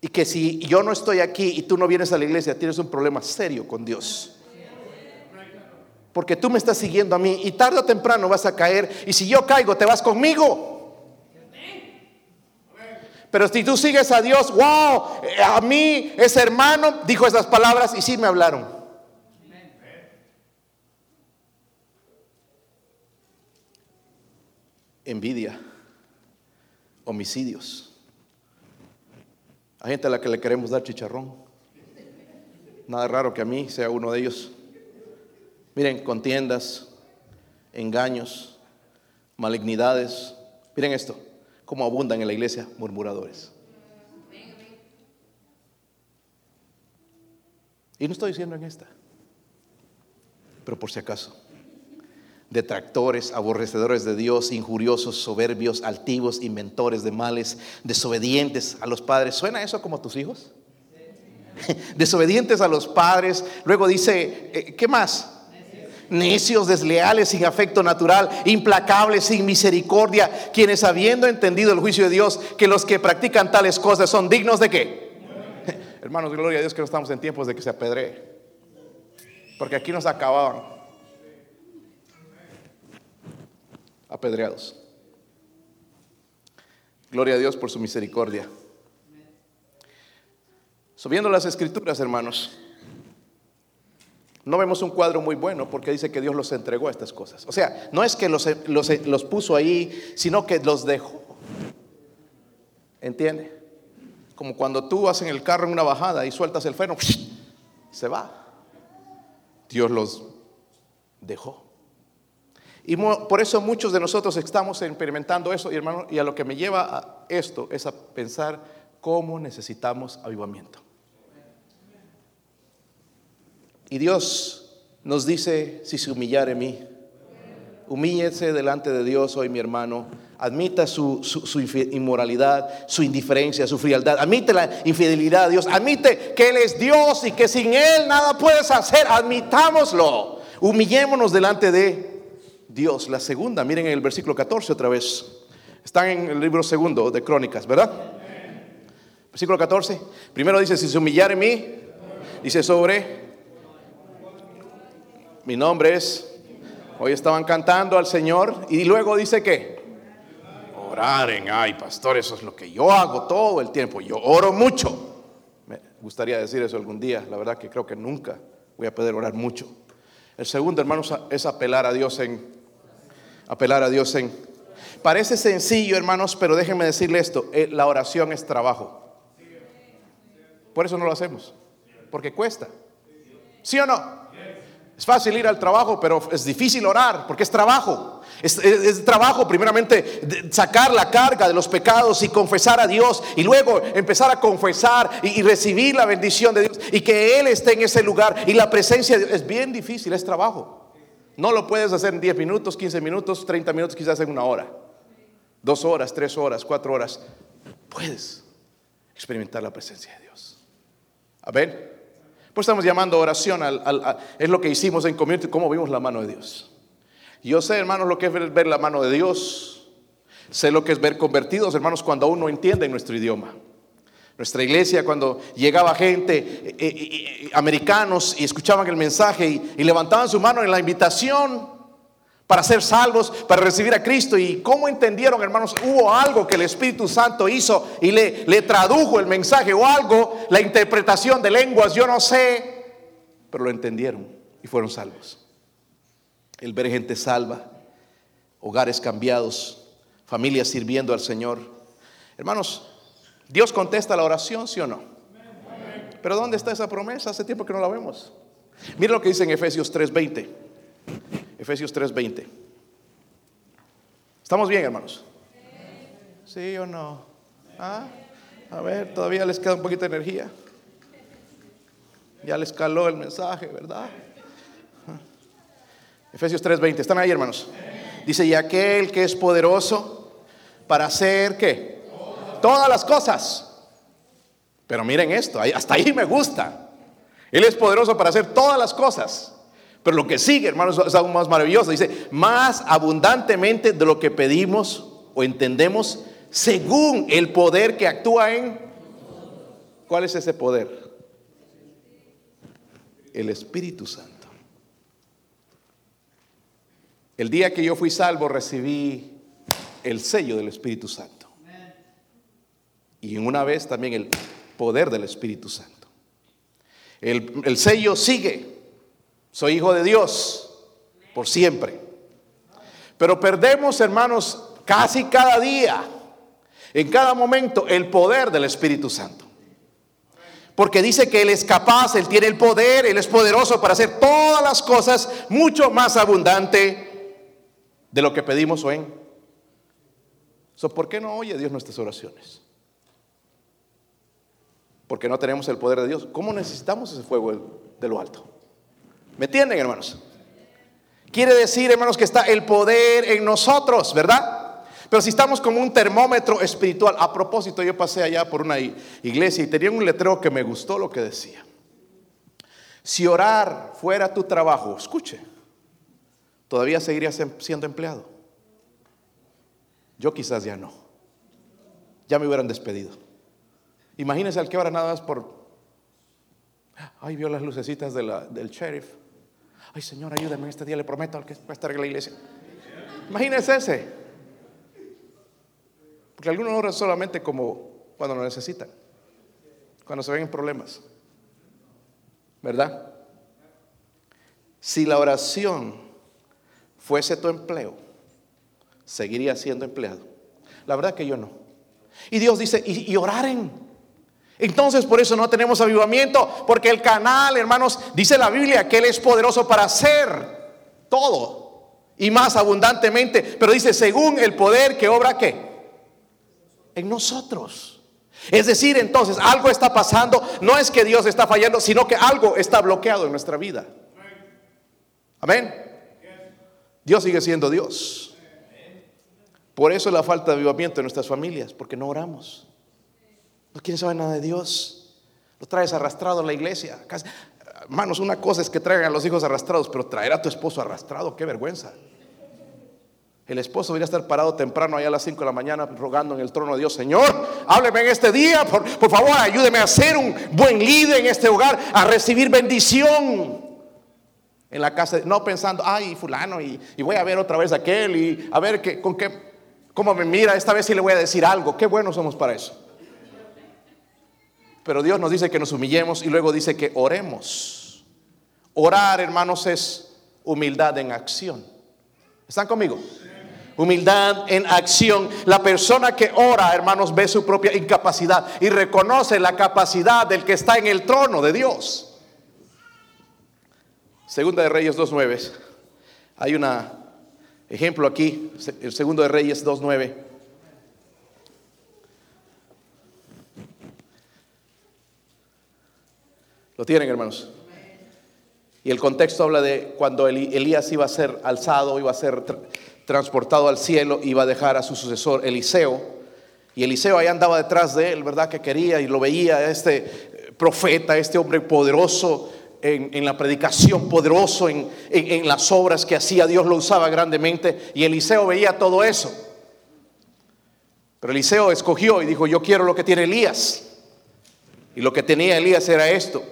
A: y que si yo no estoy aquí y tú no vienes a la iglesia, tienes un problema serio con Dios porque tú me estás siguiendo a mí y tarde o temprano vas a caer y si yo caigo te vas conmigo. Pero si tú sigues a Dios, wow, a mí ese hermano dijo esas palabras y sí me hablaron. Envidia, homicidios. Hay gente a la que le queremos dar chicharrón. Nada raro que a mí sea uno de ellos. Miren, contiendas, engaños, malignidades. Miren esto, cómo abundan en la iglesia murmuradores. Y no estoy diciendo en esta, pero por si acaso. Detractores, aborrecedores de Dios, injuriosos, soberbios, altivos, inventores de males, desobedientes a los padres. ¿Suena eso como tus hijos? Desobedientes a los padres. Luego dice, eh, ¿qué más? Necios, desleales, sin afecto natural, implacables, sin misericordia, quienes habiendo entendido el juicio de Dios, que los que practican tales cosas son dignos de qué? Hermanos, gloria a Dios que no estamos en tiempos de que se apedree. Porque aquí nos acababan apedreados. Gloria a Dios por su misericordia. Subiendo las escrituras, hermanos no vemos un cuadro muy bueno porque dice que Dios los entregó a estas cosas. O sea, no es que los, los, puso ahí, sino que los dejó. ¿Entiende? Como cuando tú vas en el carro en una bajada y sueltas el freno, se va. Dios los dejó. Y por eso muchos de nosotros estamos experimentando eso, hermano, y a lo que me lleva a esto es a pensar cómo necesitamos avivamiento. Y Dios nos dice, si se humillare mí, humíllese delante de Dios hoy mi hermano, admita su, inmoralidad, su indiferencia, su frialdad, admite la infidelidad a Dios, admite que Él es Dios y que sin Él nada puedes hacer, admitámoslo, humillémonos delante de Dios. La segunda, miren en el versículo 14 otra vez, están en el libro segundo de Crónicas, ¿verdad? Versículo 14, primero dice, si se humillare mí, dice sobre mi nombre es, hoy estaban cantando al Señor y luego dice que, orar en, ay pastor, eso es lo que yo hago todo el tiempo, yo oro mucho. Me gustaría decir eso algún día, la verdad que creo que nunca voy a poder orar mucho. El segundo, hermanos, es apelar a Dios en, apelar a Dios en. Parece sencillo, hermanos, pero déjenme decirle esto, eh, la oración es trabajo. Por eso no lo hacemos, porque cuesta. ¿Sí o no? Es fácil ir al trabajo, pero es difícil orar porque es trabajo. Es, trabajo primeramente sacar la carga de los pecados y confesar a Dios y luego empezar a confesar y, recibir la bendición de Dios y que Él esté en ese lugar y la presencia de Dios. Es bien difícil, es trabajo. No lo puedes hacer en 10 minutos, 15 minutos, 30 minutos, quizás en una hora. Dos horas, tres horas, cuatro horas. Puedes experimentar la presencia de Dios. A ver. Pues estamos llamando oración, al, es lo que hicimos en Community, cómo vimos la mano de Dios. Yo sé, hermanos, lo que es ver, la mano de Dios. Sé lo que es ver convertidos, hermanos, cuando aún no entienden nuestro idioma. Nuestra iglesia, cuando llegaba gente, eh, eh, eh, americanos, y escuchaban el mensaje y, levantaban su mano en la invitación para ser salvos, para recibir a Cristo. ¿Y cómo entendieron, hermanos? Hubo algo que el Espíritu Santo hizo y le, le tradujo el mensaje o algo, la interpretación de lenguas, yo no sé, pero lo entendieron y fueron salvos. El ver gente salva, hogares cambiados, familias sirviendo al Señor. Hermanos, Dios contesta la oración, ¿sí o no? Pero ¿dónde está esa promesa? Hace tiempo que no la vemos. Mira lo que dice en Efesios 3:20. Efesios 3:20. ¿Estamos bien, hermanos? ¿Sí o no? ¿Ah? A ver, todavía les queda un poquito de energía. Ya les caló el mensaje, ¿verdad? Efesios 3:20. ¿Están ahí, hermanos? Dice, y aquel que es poderoso para hacer qué? Todas las cosas. Pero miren esto, hasta ahí me gusta. Él es poderoso para hacer todas las cosas. Pero lo que sigue, hermanos, es algo más maravilloso. Dice, más abundantemente de lo que pedimos o entendemos, según el poder que actúa en... ¿Cuál es ese poder? El Espíritu Santo. El día que yo fui salvo recibí el sello del Espíritu Santo. Y en una vez también el poder del Espíritu Santo. El, el sello sigue soy hijo de Dios por siempre. Pero perdemos, hermanos, casi cada día, en cada momento, el poder del Espíritu Santo. Porque dice que Él es capaz, Él tiene el poder, Él es poderoso para hacer todas las cosas mucho más abundante de lo que pedimos o en. ¿Por qué no oye Dios nuestras oraciones? Porque no tenemos el poder de Dios. ¿Cómo necesitamos ese fuego de lo alto? ¿Me entienden, hermanos? Quiere decir, hermanos, que está el poder en nosotros, ¿verdad? Pero si estamos como un termómetro espiritual, a propósito, yo pasé allá por una iglesia y tenía un letrero que me gustó lo que decía. Si orar fuera tu trabajo, escuche, todavía seguirías em, siendo empleado. Yo quizás ya no. Ya me hubieran despedido. Imagínense al que ahora nada más por... Ay, vio las lucecitas del sheriff. Ay, Señor, ayúdame este día, le prometo al que va a estar en la iglesia. Imagínese ese. Porque algunos oran solamente como cuando lo necesitan, cuando se ven en problemas. ¿Verdad? Si la oración fuese tu empleo, seguiría siendo empleado. La verdad que yo no. Y Dios dice, y, y oraren. Entonces por eso no tenemos avivamiento, porque el canal, hermanos, dice la Biblia que Él es poderoso para hacer todo y más abundantemente, pero dice según el poder que obra qué? En nosotros. Es decir, entonces algo está pasando, no es que Dios está fallando, sino que algo está bloqueado en nuestra vida. Amén. Dios sigue siendo Dios. Por eso la falta de avivamiento en nuestras familias, porque no oramos. No quieren saber nada de Dios. Lo traes arrastrado a la iglesia. Hermanos, una cosa es que traigan a los hijos arrastrados, pero traer a tu esposo arrastrado, qué vergüenza. El esposo debería estar parado temprano allá a las 5 de la mañana rogando en el trono de Dios, Señor, hábleme en este día, por, favor, ayúdeme a ser un buen líder en este hogar, a recibir bendición en la casa, no pensando, ay, fulano, y, voy a ver otra vez a aquel, y a ver que, con qué, cómo me mira, esta vez sí le voy a decir algo, qué buenos somos para eso. Pero Dios nos dice que nos humillemos y luego dice que oremos. Orar, hermanos, es humildad en acción. ¿Están conmigo? Humildad en acción. La persona que ora, hermanos, ve su propia incapacidad y reconoce la capacidad del que está en el trono de Dios. Segunda de Reyes 2.9. Hay un ejemplo aquí, el segundo de Reyes 2.9. ¿Lo tienen, hermanos? Y el contexto habla de cuando Elías iba a ser alzado, iba a ser transportado al cielo, iba a dejar a su sucesor Eliseo. Y Eliseo ahí andaba detrás de él, ¿verdad? Que quería y lo veía, este profeta, este hombre poderoso en, la predicación, poderoso en, en las obras que hacía, Dios lo usaba grandemente. Y Eliseo veía todo eso. Pero Eliseo escogió y dijo, yo quiero lo que tiene Elías. Y lo que tenía Elías era esto.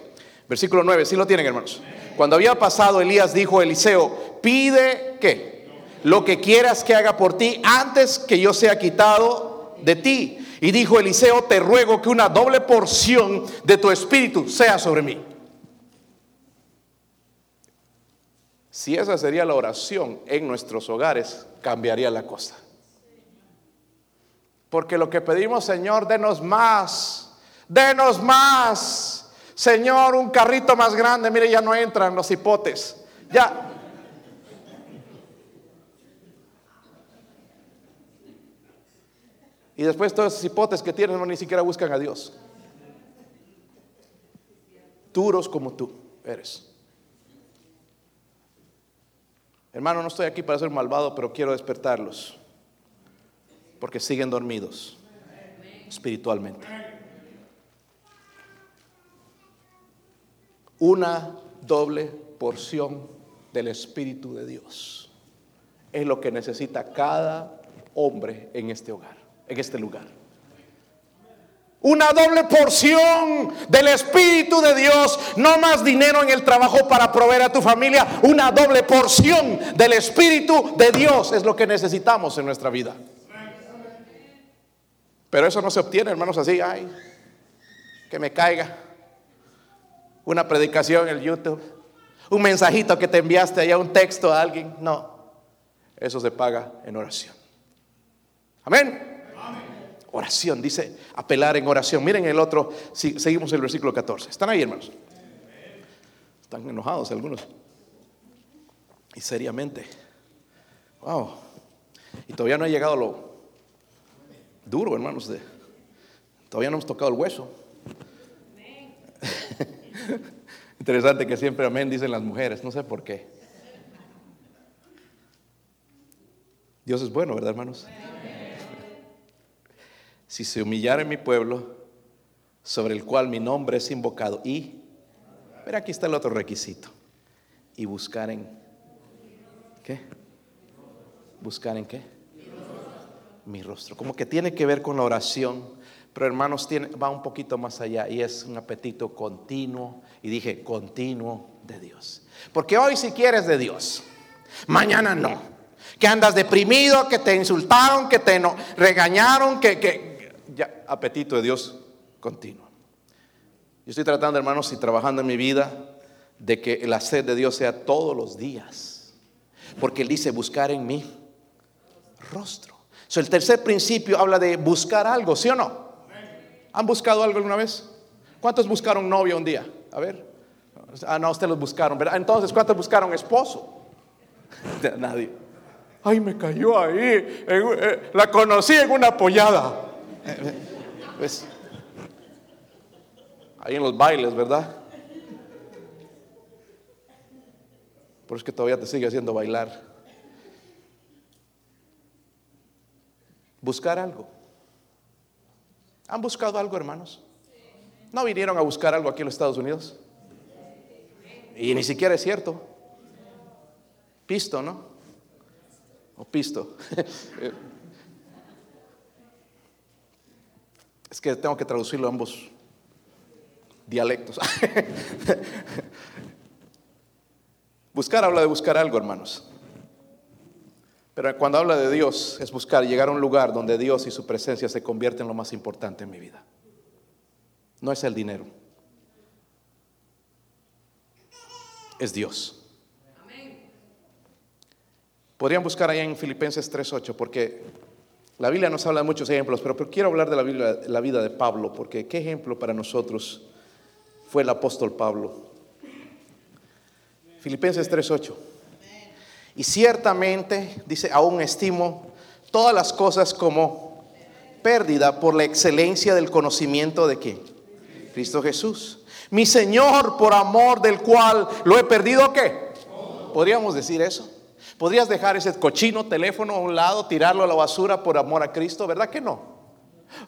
A: Versículo 9, ¿sí lo tienen hermanos? Cuando había pasado, Elías dijo a Eliseo, pide qué? Lo que quieras que haga por ti antes que yo sea quitado de ti. Y dijo Eliseo, te ruego que una doble porción de tu espíritu sea sobre mí. Si esa sería la oración en nuestros hogares, cambiaría la cosa. Porque lo que pedimos, Señor, denos más, denos más. Señor, un carrito más grande, mire, ya no entran los hipotes. Ya. Y después todos esos hipotes que tienen no ni siquiera buscan a Dios. Duros como tú eres. Hermano, no estoy aquí para ser malvado, pero quiero despertarlos. Porque siguen dormidos espiritualmente. Una doble porción del Espíritu de Dios. Es lo que necesita cada hombre en este hogar, en este lugar. Una doble porción del Espíritu de Dios, no más dinero en el trabajo para proveer a tu familia, una doble porción del Espíritu de Dios es lo que necesitamos en nuestra vida. Pero eso no se obtiene, hermanos, así, ay, que me caiga una predicación en el YouTube, un mensajito que te enviaste allá, un texto a alguien. No, eso se paga en oración. Amén. Oración, dice apelar en oración. Miren el otro, si, seguimos el versículo 14. ¿Están ahí, hermanos? Están enojados algunos. Y seriamente. Wow. Y todavía no ha llegado lo duro, hermanos. De, todavía no hemos tocado el hueso. Interesante que siempre amén dicen las mujeres, no sé por qué. Dios es bueno, ¿verdad, hermanos? Si se humillara en mi pueblo, sobre el cual mi nombre es invocado, y, pero aquí está el otro requisito, y buscar en, ¿qué? Buscar en qué? Mi rostro. Como que tiene que ver con la oración pero hermanos, va un poquito más allá y es un apetito continuo, y dije continuo de Dios. Porque hoy si quieres de Dios, mañana no. Que andas deprimido, que te insultaron, que te regañaron, que, que ya, apetito de Dios continuo. Yo estoy tratando, hermanos, y trabajando en mi vida de que la sed de Dios sea todos los días. Porque Él dice buscar en mí rostro. So, el tercer principio habla de buscar algo, ¿sí o no? ¿Han buscado algo alguna vez? ¿Cuántos buscaron novia un día? A ver. Ah, no, ustedes los buscaron, ¿verdad? Entonces, ¿cuántos buscaron esposo? Nadie. Ay, me cayó ahí. Eh, la conocí en una apoyada. Pues, ahí en los bailes, ¿verdad? Por es que todavía te sigue haciendo bailar. Buscar algo. ¿Han buscado algo, hermanos? ¿No vinieron a buscar algo aquí en los Estados Unidos? Y ni siquiera es cierto. Pisto, ¿no? O pisto. es que tengo que traducirlo a ambos dialectos. buscar habla de buscar algo, hermanos. Pero cuando habla de Dios es buscar llegar a un lugar donde Dios y su presencia se convierten en lo más importante en mi vida. No es el dinero. Es Dios. Podrían buscar allá en Filipenses 3.8 porque la Biblia nos habla de muchos ejemplos, pero, quiero hablar de la, la vida de Pablo porque qué ejemplo para nosotros fue el apóstol Pablo. Filipenses 3:8. Y ciertamente, dice, aún estimo todas las cosas como pérdida por la excelencia del conocimiento de quién? Cristo Jesús. Mi Señor, por amor del cual lo he perdido, ¿qué? ¿Podríamos decir eso? ¿Podrías dejar ese cochino teléfono a un lado, tirarlo a la basura por amor a Cristo? ¿Verdad que no?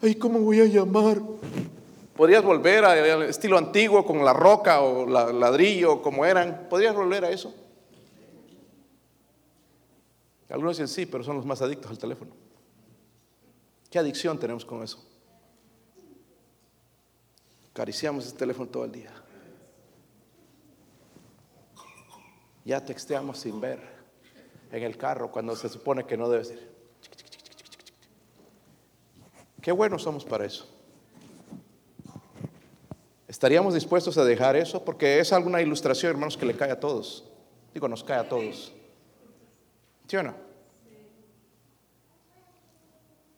A: Ay, ¿cómo voy a llamar? ¿Podrías volver al estilo antiguo con la roca o la ladrillo como eran? ¿Podrías volver a eso? Algunos dicen sí, pero son los más adictos al teléfono. ¿Qué adicción tenemos con eso? Acariciamos ese teléfono todo el día. Ya texteamos sin ver en el carro cuando se supone que no debe ser. Qué buenos somos para eso. ¿Estaríamos dispuestos a dejar eso? Porque es alguna ilustración, hermanos, que le cae a todos. Digo, nos cae a todos. ¿Sí o no?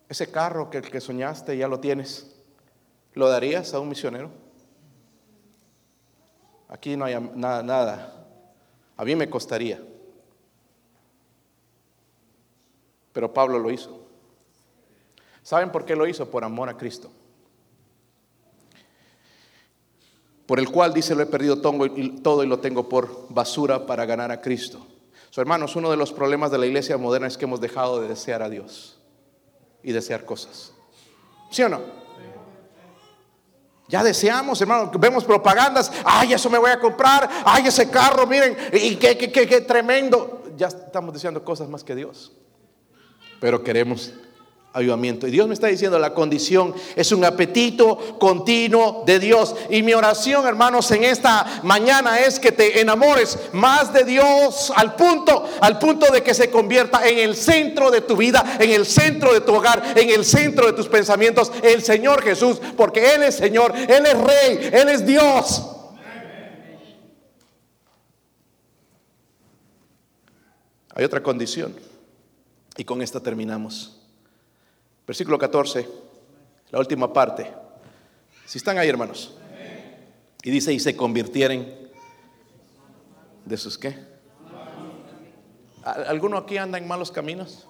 A: Ese carro que, el que soñaste ya lo tienes. ¿Lo darías a un misionero? Aquí no hay nada, nada. A mí me costaría. Pero Pablo lo hizo. ¿Saben por qué lo hizo? Por amor a Cristo. Por el cual dice, lo he perdido todo y lo tengo por basura para ganar a Cristo. So, hermanos, uno de los problemas de la iglesia moderna es que hemos dejado de desear a Dios y desear cosas. ¿Sí o no? Ya deseamos, hermano, vemos propagandas, ay, eso me voy a comprar, ay, ese carro, miren, y qué, qué, qué, qué tremendo. Ya estamos deseando cosas más que Dios. Pero queremos avivamiento. Y Dios me está diciendo, la condición es un apetito continuo de Dios. Y mi oración, hermanos, en esta mañana es que te enamores más de Dios al punto, al punto de que se convierta en el centro de tu vida, en el centro de tu hogar, en el centro de tus pensamientos, el Señor Jesús, porque Él es Señor, Él es Rey, Él es Dios. Hay otra condición, y con esta terminamos. Versículo 14, la última parte. Si están ahí, hermanos. Y dice, y se convirtieren de sus qué. ¿Alguno aquí anda en malos caminos?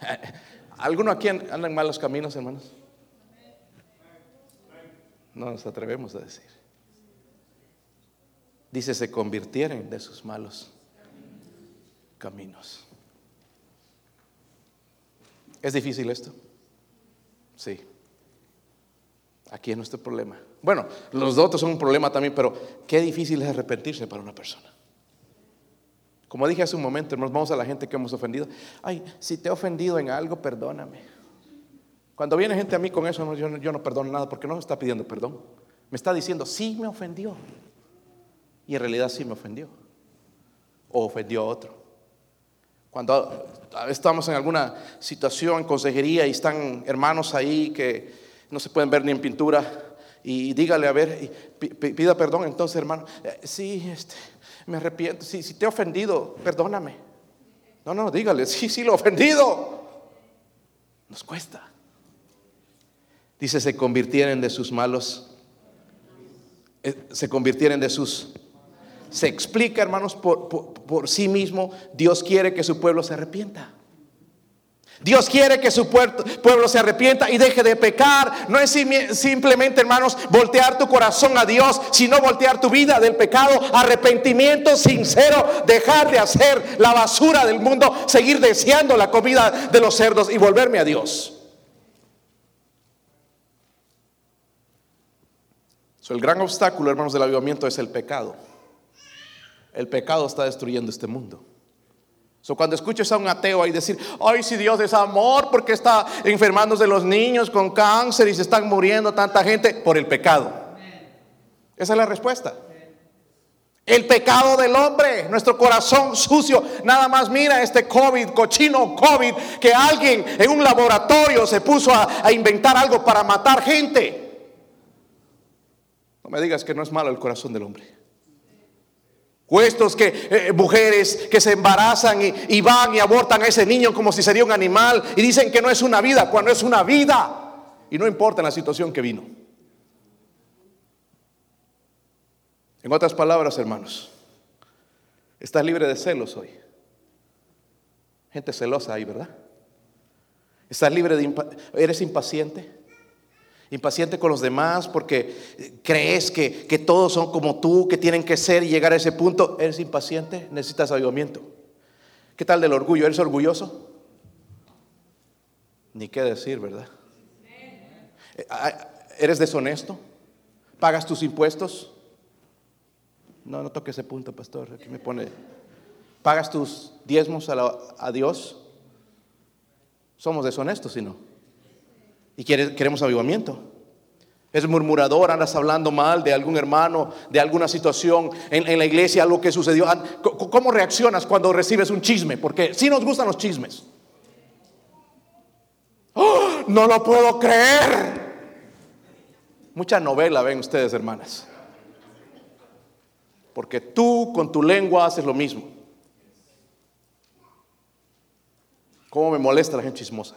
A: ¿Alguno aquí anda en malos caminos, hermanos? No nos atrevemos a decir. Dice, se convirtieren de sus malos caminos. ¿Es difícil esto? Sí. Aquí es nuestro problema. Bueno, los otros son un problema también, pero qué difícil es arrepentirse para una persona. Como dije hace un momento, hermanos, vamos a la gente que hemos ofendido. Ay, si te he ofendido en algo, perdóname. Cuando viene gente a mí con eso, yo, no perdono nada porque no me está pidiendo perdón. Me está diciendo, sí me ofendió. Y en realidad sí me ofendió. O ofendió a otro. Cuando estamos en alguna situación, consejería, y están hermanos ahí que no se pueden ver ni en pintura, y dígale, a ver, pida perdón, entonces hermano, eh, sí, este, me arrepiento, sí, si te he ofendido, perdóname. No, no, dígale, sí, sí, lo he ofendido. Nos cuesta. Dice, se convirtieron de sus malos, eh, se convirtieron de sus se explica, hermanos, por, sí mismo. Dios quiere que su pueblo se arrepienta. Dios quiere que su pueblo se arrepienta y deje de pecar. No es simplemente, hermanos, voltear tu corazón a Dios, sino voltear tu vida del pecado. Arrepentimiento sincero, dejar de hacer la basura del mundo, seguir deseando la comida de los cerdos y volverme a Dios. el gran obstáculo, hermanos, del avivamiento es el pecado. El pecado está destruyendo este mundo. So, cuando escuches a un ateo ahí decir, ay, si Dios es amor, porque está enfermándose los niños con cáncer y se están muriendo tanta gente? Por el pecado. Esa es la respuesta. El pecado del hombre, nuestro corazón sucio. Nada más mira este COVID, cochino COVID, que alguien en un laboratorio se puso a, a inventar algo para matar gente. No me digas que no es malo el corazón del hombre. O estos que, eh, mujeres que se embarazan y, van y abortan a ese niño como si sería un animal y dicen que no es una vida cuando es una vida. Y no importa la situación que vino. En otras palabras, hermanos, estás libre de celos hoy. Gente celosa ahí, ¿verdad? Estás libre de... ¿Eres impaciente? Impaciente con los demás porque crees que, que, todos son como tú, que tienen que ser y llegar a ese punto. ¿Eres impaciente? Necesitas avivamiento. ¿Qué tal del orgullo? ¿Eres orgulloso? Ni qué decir, ¿verdad? Eh, ah, ¿Eres deshonesto? ¿Pagas tus impuestos? No, no toque ese punto, pastor. Aquí me pone. ¿Pagas tus diezmos a, Dios? Somos deshonestos, si no. Y queremos avivamiento. Es murmurador, andas hablando mal de algún hermano, de alguna situación en, la iglesia, algo que sucedió. ¿Cómo reaccionas cuando recibes un chisme? Porque si nos gustan los chismes. ¡Oh! no lo puedo creer. Mucha novela ven ustedes, hermanas. Porque tú con tu lengua haces lo mismo. ¿Cómo me molesta la gente chismosa?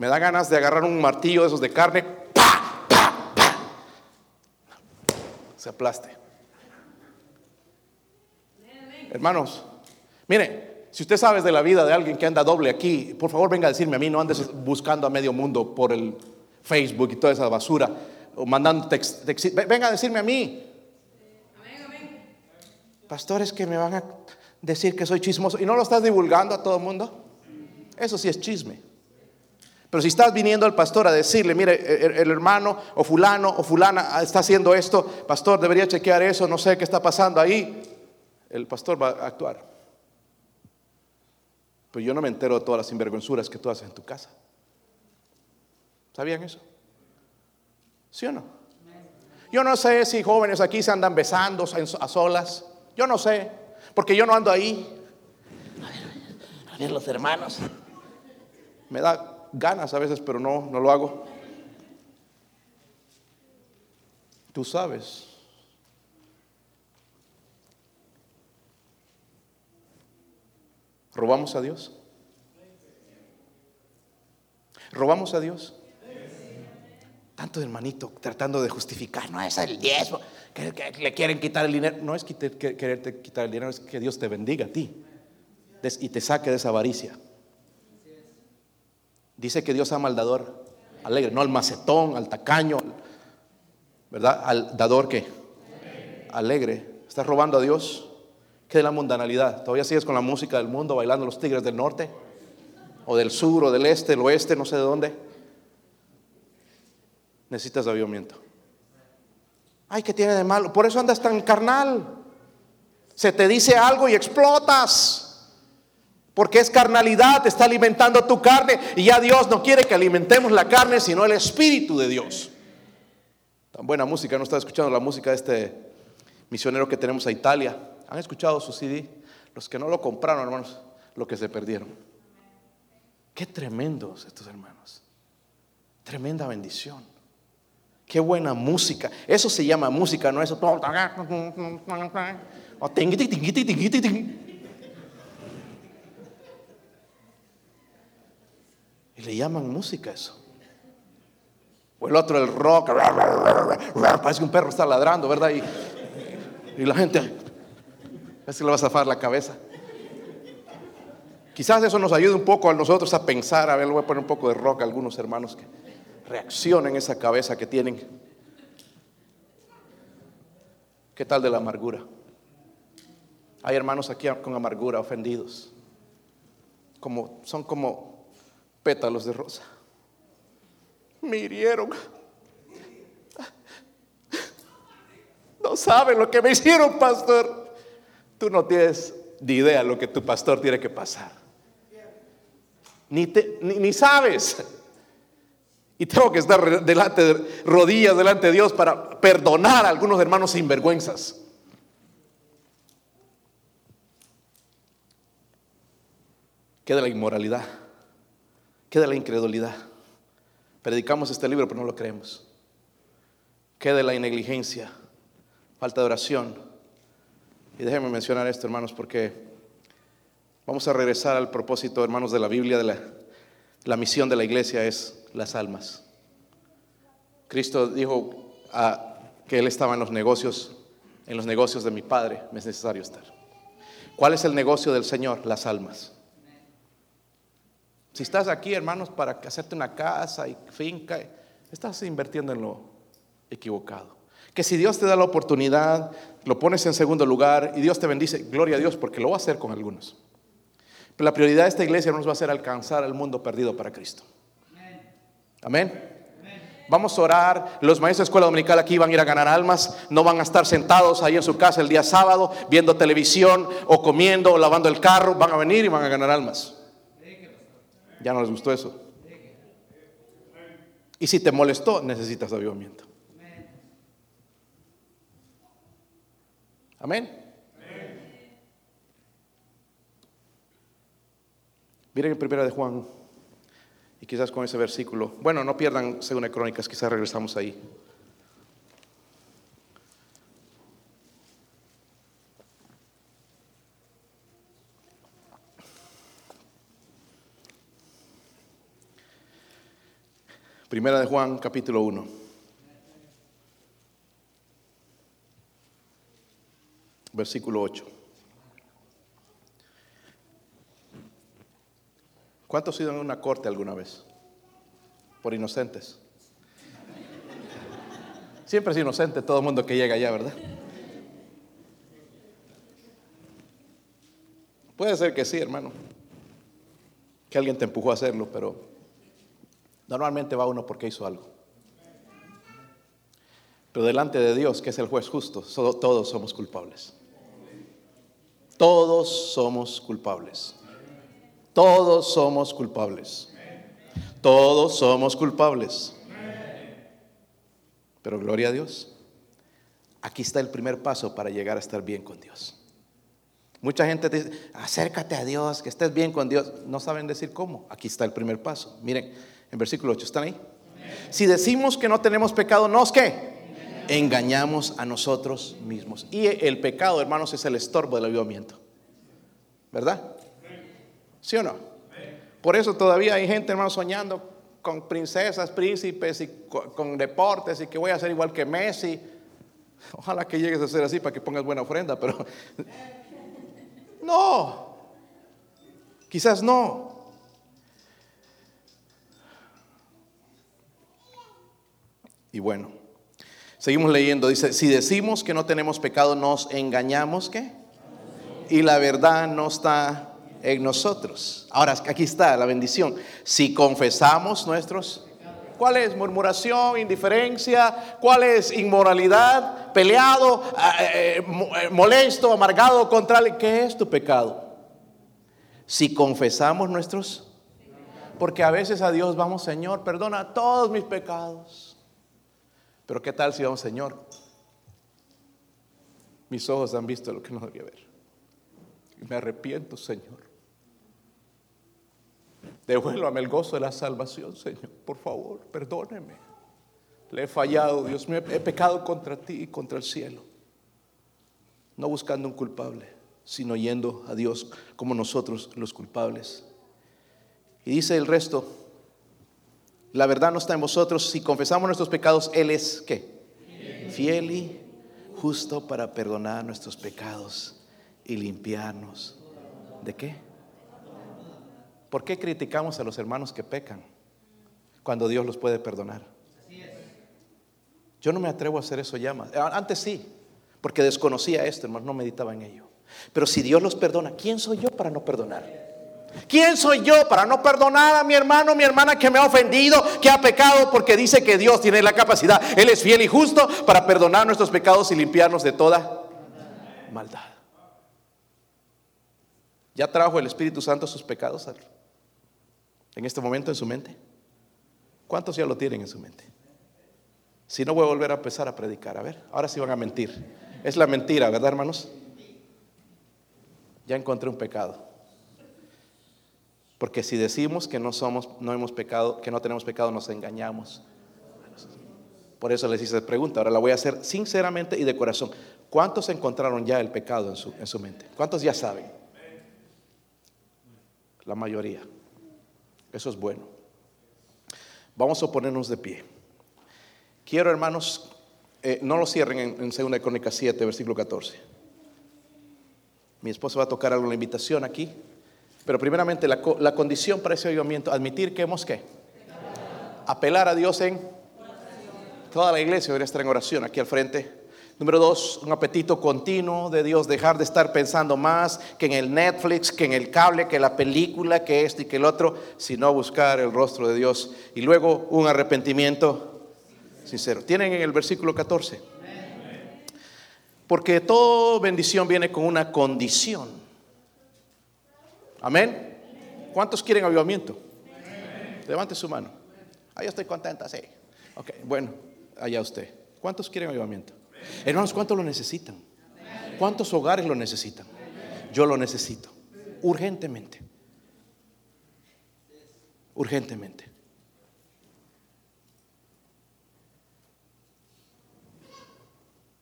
A: Me da ganas de agarrar un martillo de esos de carne. Se aplaste. Hermanos, mire, si usted sabe de la vida de alguien que anda doble aquí, por favor venga a decirme a mí, no andes buscando a medio mundo por el Facebook y toda esa basura, o mandando text, venga a decirme a mí. Pastores que me van a decir que soy chismoso y no lo estás divulgando a todo el mundo. Eso sí es chisme. Pero si estás viniendo al pastor a decirle, mire, el, hermano o fulano o fulana está haciendo esto, pastor, debería chequear eso, no sé qué está pasando ahí, el pastor va a actuar. Pero yo no me entero de todas las sinvergüenzuras que tú haces en tu casa. ¿Sabían eso? ¿Sí o no? Yo no sé si jóvenes aquí se andan besando a solas. Yo no sé, porque yo no ando ahí. A ver, los hermanos. Me da ganas a veces, pero no, no lo hago. Tú sabes. ¿Robamos a Dios? ¿Robamos a Dios? Tanto hermanito tratando de justificar, no es el diezmo, que, le quieren quitar el dinero. No es quererte quitar el dinero, es que Dios te bendiga a ti y te saque de esa avaricia. Dice que Dios ama al dador alegre, no al macetón, al tacaño, ¿verdad? Al dador que alegre. ¿Estás robando a Dios? ¿Qué de la mundanalidad? ¿Todavía sigues con la música del mundo bailando los tigres del norte? ¿O del sur, o del este, del oeste, no sé de dónde? Necesitas avivamiento. Ay, ¿qué tiene de malo? Por eso andas tan carnal. Se te dice algo y explotas. Porque es carnalidad, está alimentando tu carne y ya Dios no quiere que alimentemos la carne, sino el Espíritu de Dios. Tan buena música, no está escuchando la música de este misionero que tenemos a Italia. ¿Han escuchado su CD? Los que no lo compraron, hermanos, lo que se perdieron. Qué tremendos estos hermanos. Tremenda bendición. Qué buena música. Eso se llama música, no eso. Y le llaman música eso. O el otro, el rock. Parece que un perro está ladrando, ¿verdad? Y, la gente, que le va a zafar la cabeza. Quizás eso nos ayude un poco a nosotros a pensar. A ver, le voy a poner un poco de rock a algunos hermanos que reaccionen esa cabeza que tienen. ¿Qué tal de la amargura? Hay hermanos aquí con amargura, ofendidos. Como, son como pétalos de rosa. Me hirieron. No saben lo que me hicieron, pastor. Tú no tienes ni idea lo que tu pastor tiene que pasar. Ni, ni, sabes. Y tengo que estar delante de rodillas delante de Dios para perdonar a algunos hermanos sinvergüenzas. ¿Qué de la inmoralidad? ¿Qué de la incredulidad? Predicamos este libro, pero no lo creemos. ¿Qué de la negligencia? Falta de oración. Y déjenme mencionar esto, hermanos, porque vamos a regresar al propósito, hermanos, de la Biblia, de la, misión de la iglesia es las almas. Cristo dijo a, que Él estaba en los negocios En los negocios de mi Padre me es necesario estar. ¿Cuál es el negocio del Señor? Las almas. Si estás aquí, hermanos, para hacerte una casa y finca, estás invirtiendo en lo equivocado. Que si Dios te da la oportunidad, lo pones en segundo lugar y Dios te bendice, gloria a Dios, porque lo va a hacer con algunos. Pero la prioridad de esta iglesia nos va a ser alcanzar al mundo perdido para Cristo. Amén. Vamos a orar. Los maestros de escuela dominical aquí van a ir a ganar almas. No van a estar sentados ahí en su casa el día sábado viendo televisión o comiendo o lavando el carro. Van a venir y van a ganar almas. Ya no les gustó eso. Y si te molestó, necesitas avivamiento. Amén. Miren en primera de Juan, y quizás con ese versículo, bueno, no pierdan según Crónicas, quizás regresamos ahí. Primera de Juan, capítulo 1. Versículo 8. ¿Cuántos han ido en una corte alguna vez? Por inocentes. Siempre es inocente todo el mundo que llega allá, ¿verdad? Puede ser que sí, hermano. Que alguien te empujó a hacerlo, pero Normalmente va uno porque hizo algo. Pero delante de Dios, que es el juez justo, todos somos culpables. Todos somos culpables. Todos somos culpables. Todos somos culpables. Pero gloria a Dios. Aquí está el primer paso para llegar a estar bien con Dios. Mucha gente dice, acércate a Dios, que estés bien con Dios. No saben decir cómo. Aquí está el primer paso. Miren, en versículo 8, ¿están ahí? Si decimos que no tenemos pecado, ¿nos qué? Engañamos a nosotros mismos. Y el pecado, hermanos, es el estorbo del avivamiento. ¿Verdad? ¿Sí o no? Por eso todavía hay gente, hermanos, soñando con princesas, príncipes y con deportes y que voy a ser igual que Messi. Ojalá que llegues a ser así para que pongas buena ofrenda, pero no. Quizás no. Y bueno, seguimos leyendo. Dice, si decimos que no tenemos pecado, nos engañamos, ¿qué? Y la verdad no está en nosotros. Ahora, aquí está la bendición. Si confesamos nuestros... ¿Cuál es murmuración, indiferencia? ¿Cuál es inmoralidad? Peleado, eh, eh, eh, molesto, amargado, contra ¿Qué es tu pecado? Si confesamos nuestros... Porque a veces a Dios vamos, Señor, perdona todos mis pecados. Pero ¿qué tal si vamos, Señor? Mis ojos han visto lo que no debía ver. Y me arrepiento, Señor. Devuélvame el gozo de la salvación, Señor. Por favor, perdóneme. Le he fallado, Dios mío. He pecado contra ti y contra el cielo. No buscando un culpable, sino yendo a Dios como nosotros los culpables. Y dice el resto, la verdad no está en vosotros. Si confesamos nuestros pecados, Él es ¿qué? Fiel y justo para perdonar nuestros pecados y limpiarnos. ¿De qué? ¿Por qué criticamos a los hermanos que pecan cuando Dios los puede perdonar? Yo no me atrevo a hacer eso ya. Antes sí, porque desconocía esto, hermano, no meditaba en ello. Pero si Dios los perdona, ¿quién soy yo para no perdonar? ¿Quién soy yo para no perdonar a mi hermano, mi hermana que me ha ofendido, que ha pecado? Porque dice que Dios tiene la capacidad, Él es fiel y justo para perdonar nuestros pecados y limpiarnos de toda maldad. ¿Ya trajo el Espíritu Santo sus pecados en este momento en su mente? ¿Cuántos ya lo tienen en su mente? Si no voy a volver a empezar a predicar, a ver, ahora sí van a mentir. Es la mentira, ¿verdad, hermanos? Ya encontré un pecado. Porque si decimos que no somos, no hemos pecado, que no tenemos pecado, nos engañamos. Por eso les hice esa pregunta. Ahora la voy a hacer sinceramente y de corazón. ¿Cuántos encontraron ya el pecado en su, en su mente? ¿Cuántos ya saben? La mayoría. Eso es bueno. Vamos a ponernos de pie. Quiero, hermanos, Eh, no lo cierren en, en 2 Crónicas 7, versículo 14. Mi esposo va a tocar la invitación aquí. Pero primeramente la, la condición para ese avivamiento, admitir que hemos que apelar a Dios en toda la iglesia debería estar en oración aquí al frente. Número dos, un apetito continuo de Dios, dejar de estar pensando más que en el Netflix, que en el cable, que la película, que esto y que el otro, sino buscar el rostro de Dios. Y luego un arrepentimiento sincero. Tienen en el versículo 14. Porque toda bendición viene con una condición. Amén. ¿Cuántos quieren avivamiento? Levante su mano. Ah, yo estoy contenta, sí. Ok, bueno, allá usted. ¿Cuántos quieren avivamiento? Hermanos, ¿cuántos lo necesitan? ¿Cuántos hogares lo necesitan? Yo lo necesito. Urgentemente. Urgentemente.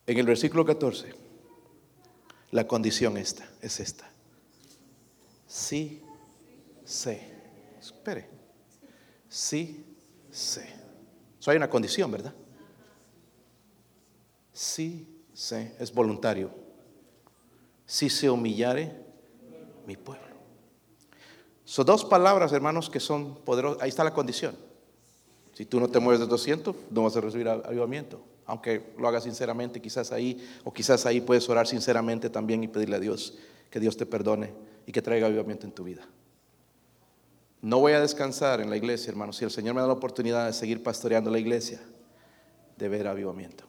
A: En el versículo 14, la condición esta, es esta. Sí, sé. Espere. Sí, sé. Eso hay una condición, ¿verdad? Sí, sé. Es voluntario. Si se humillare mi pueblo. Son dos palabras, hermanos, que son poderosas. Ahí está la condición. Si tú no te mueves de 200, no vas a recibir avivamiento aunque lo hagas sinceramente, quizás ahí, o quizás ahí puedes orar sinceramente también y pedirle a Dios que Dios te perdone y que traiga avivamiento en tu vida. No voy a descansar en la iglesia, hermanos, si el Señor me da la oportunidad de seguir pastoreando la iglesia, de ver avivamiento.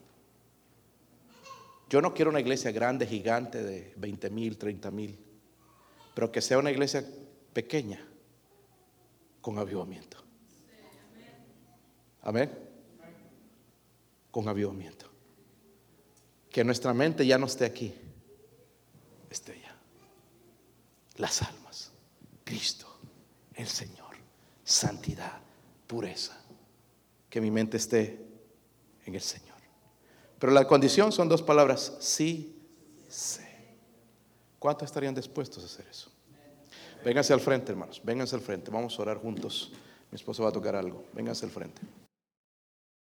A: Yo no quiero una iglesia grande, gigante, de 20 mil, 30 mil, pero que sea una iglesia pequeña, con avivamiento. Amén con avivamiento. Que nuestra mente ya no esté aquí, esté. Las almas, Cristo, el Señor, santidad, pureza. Que mi mente esté en el Señor. Pero la condición son dos palabras, sí, sé. ¿Cuántos estarían dispuestos a hacer eso? Vénganse al frente, hermanos, vénganse al frente, vamos a orar juntos. Mi esposo va a tocar algo, vénganse al frente.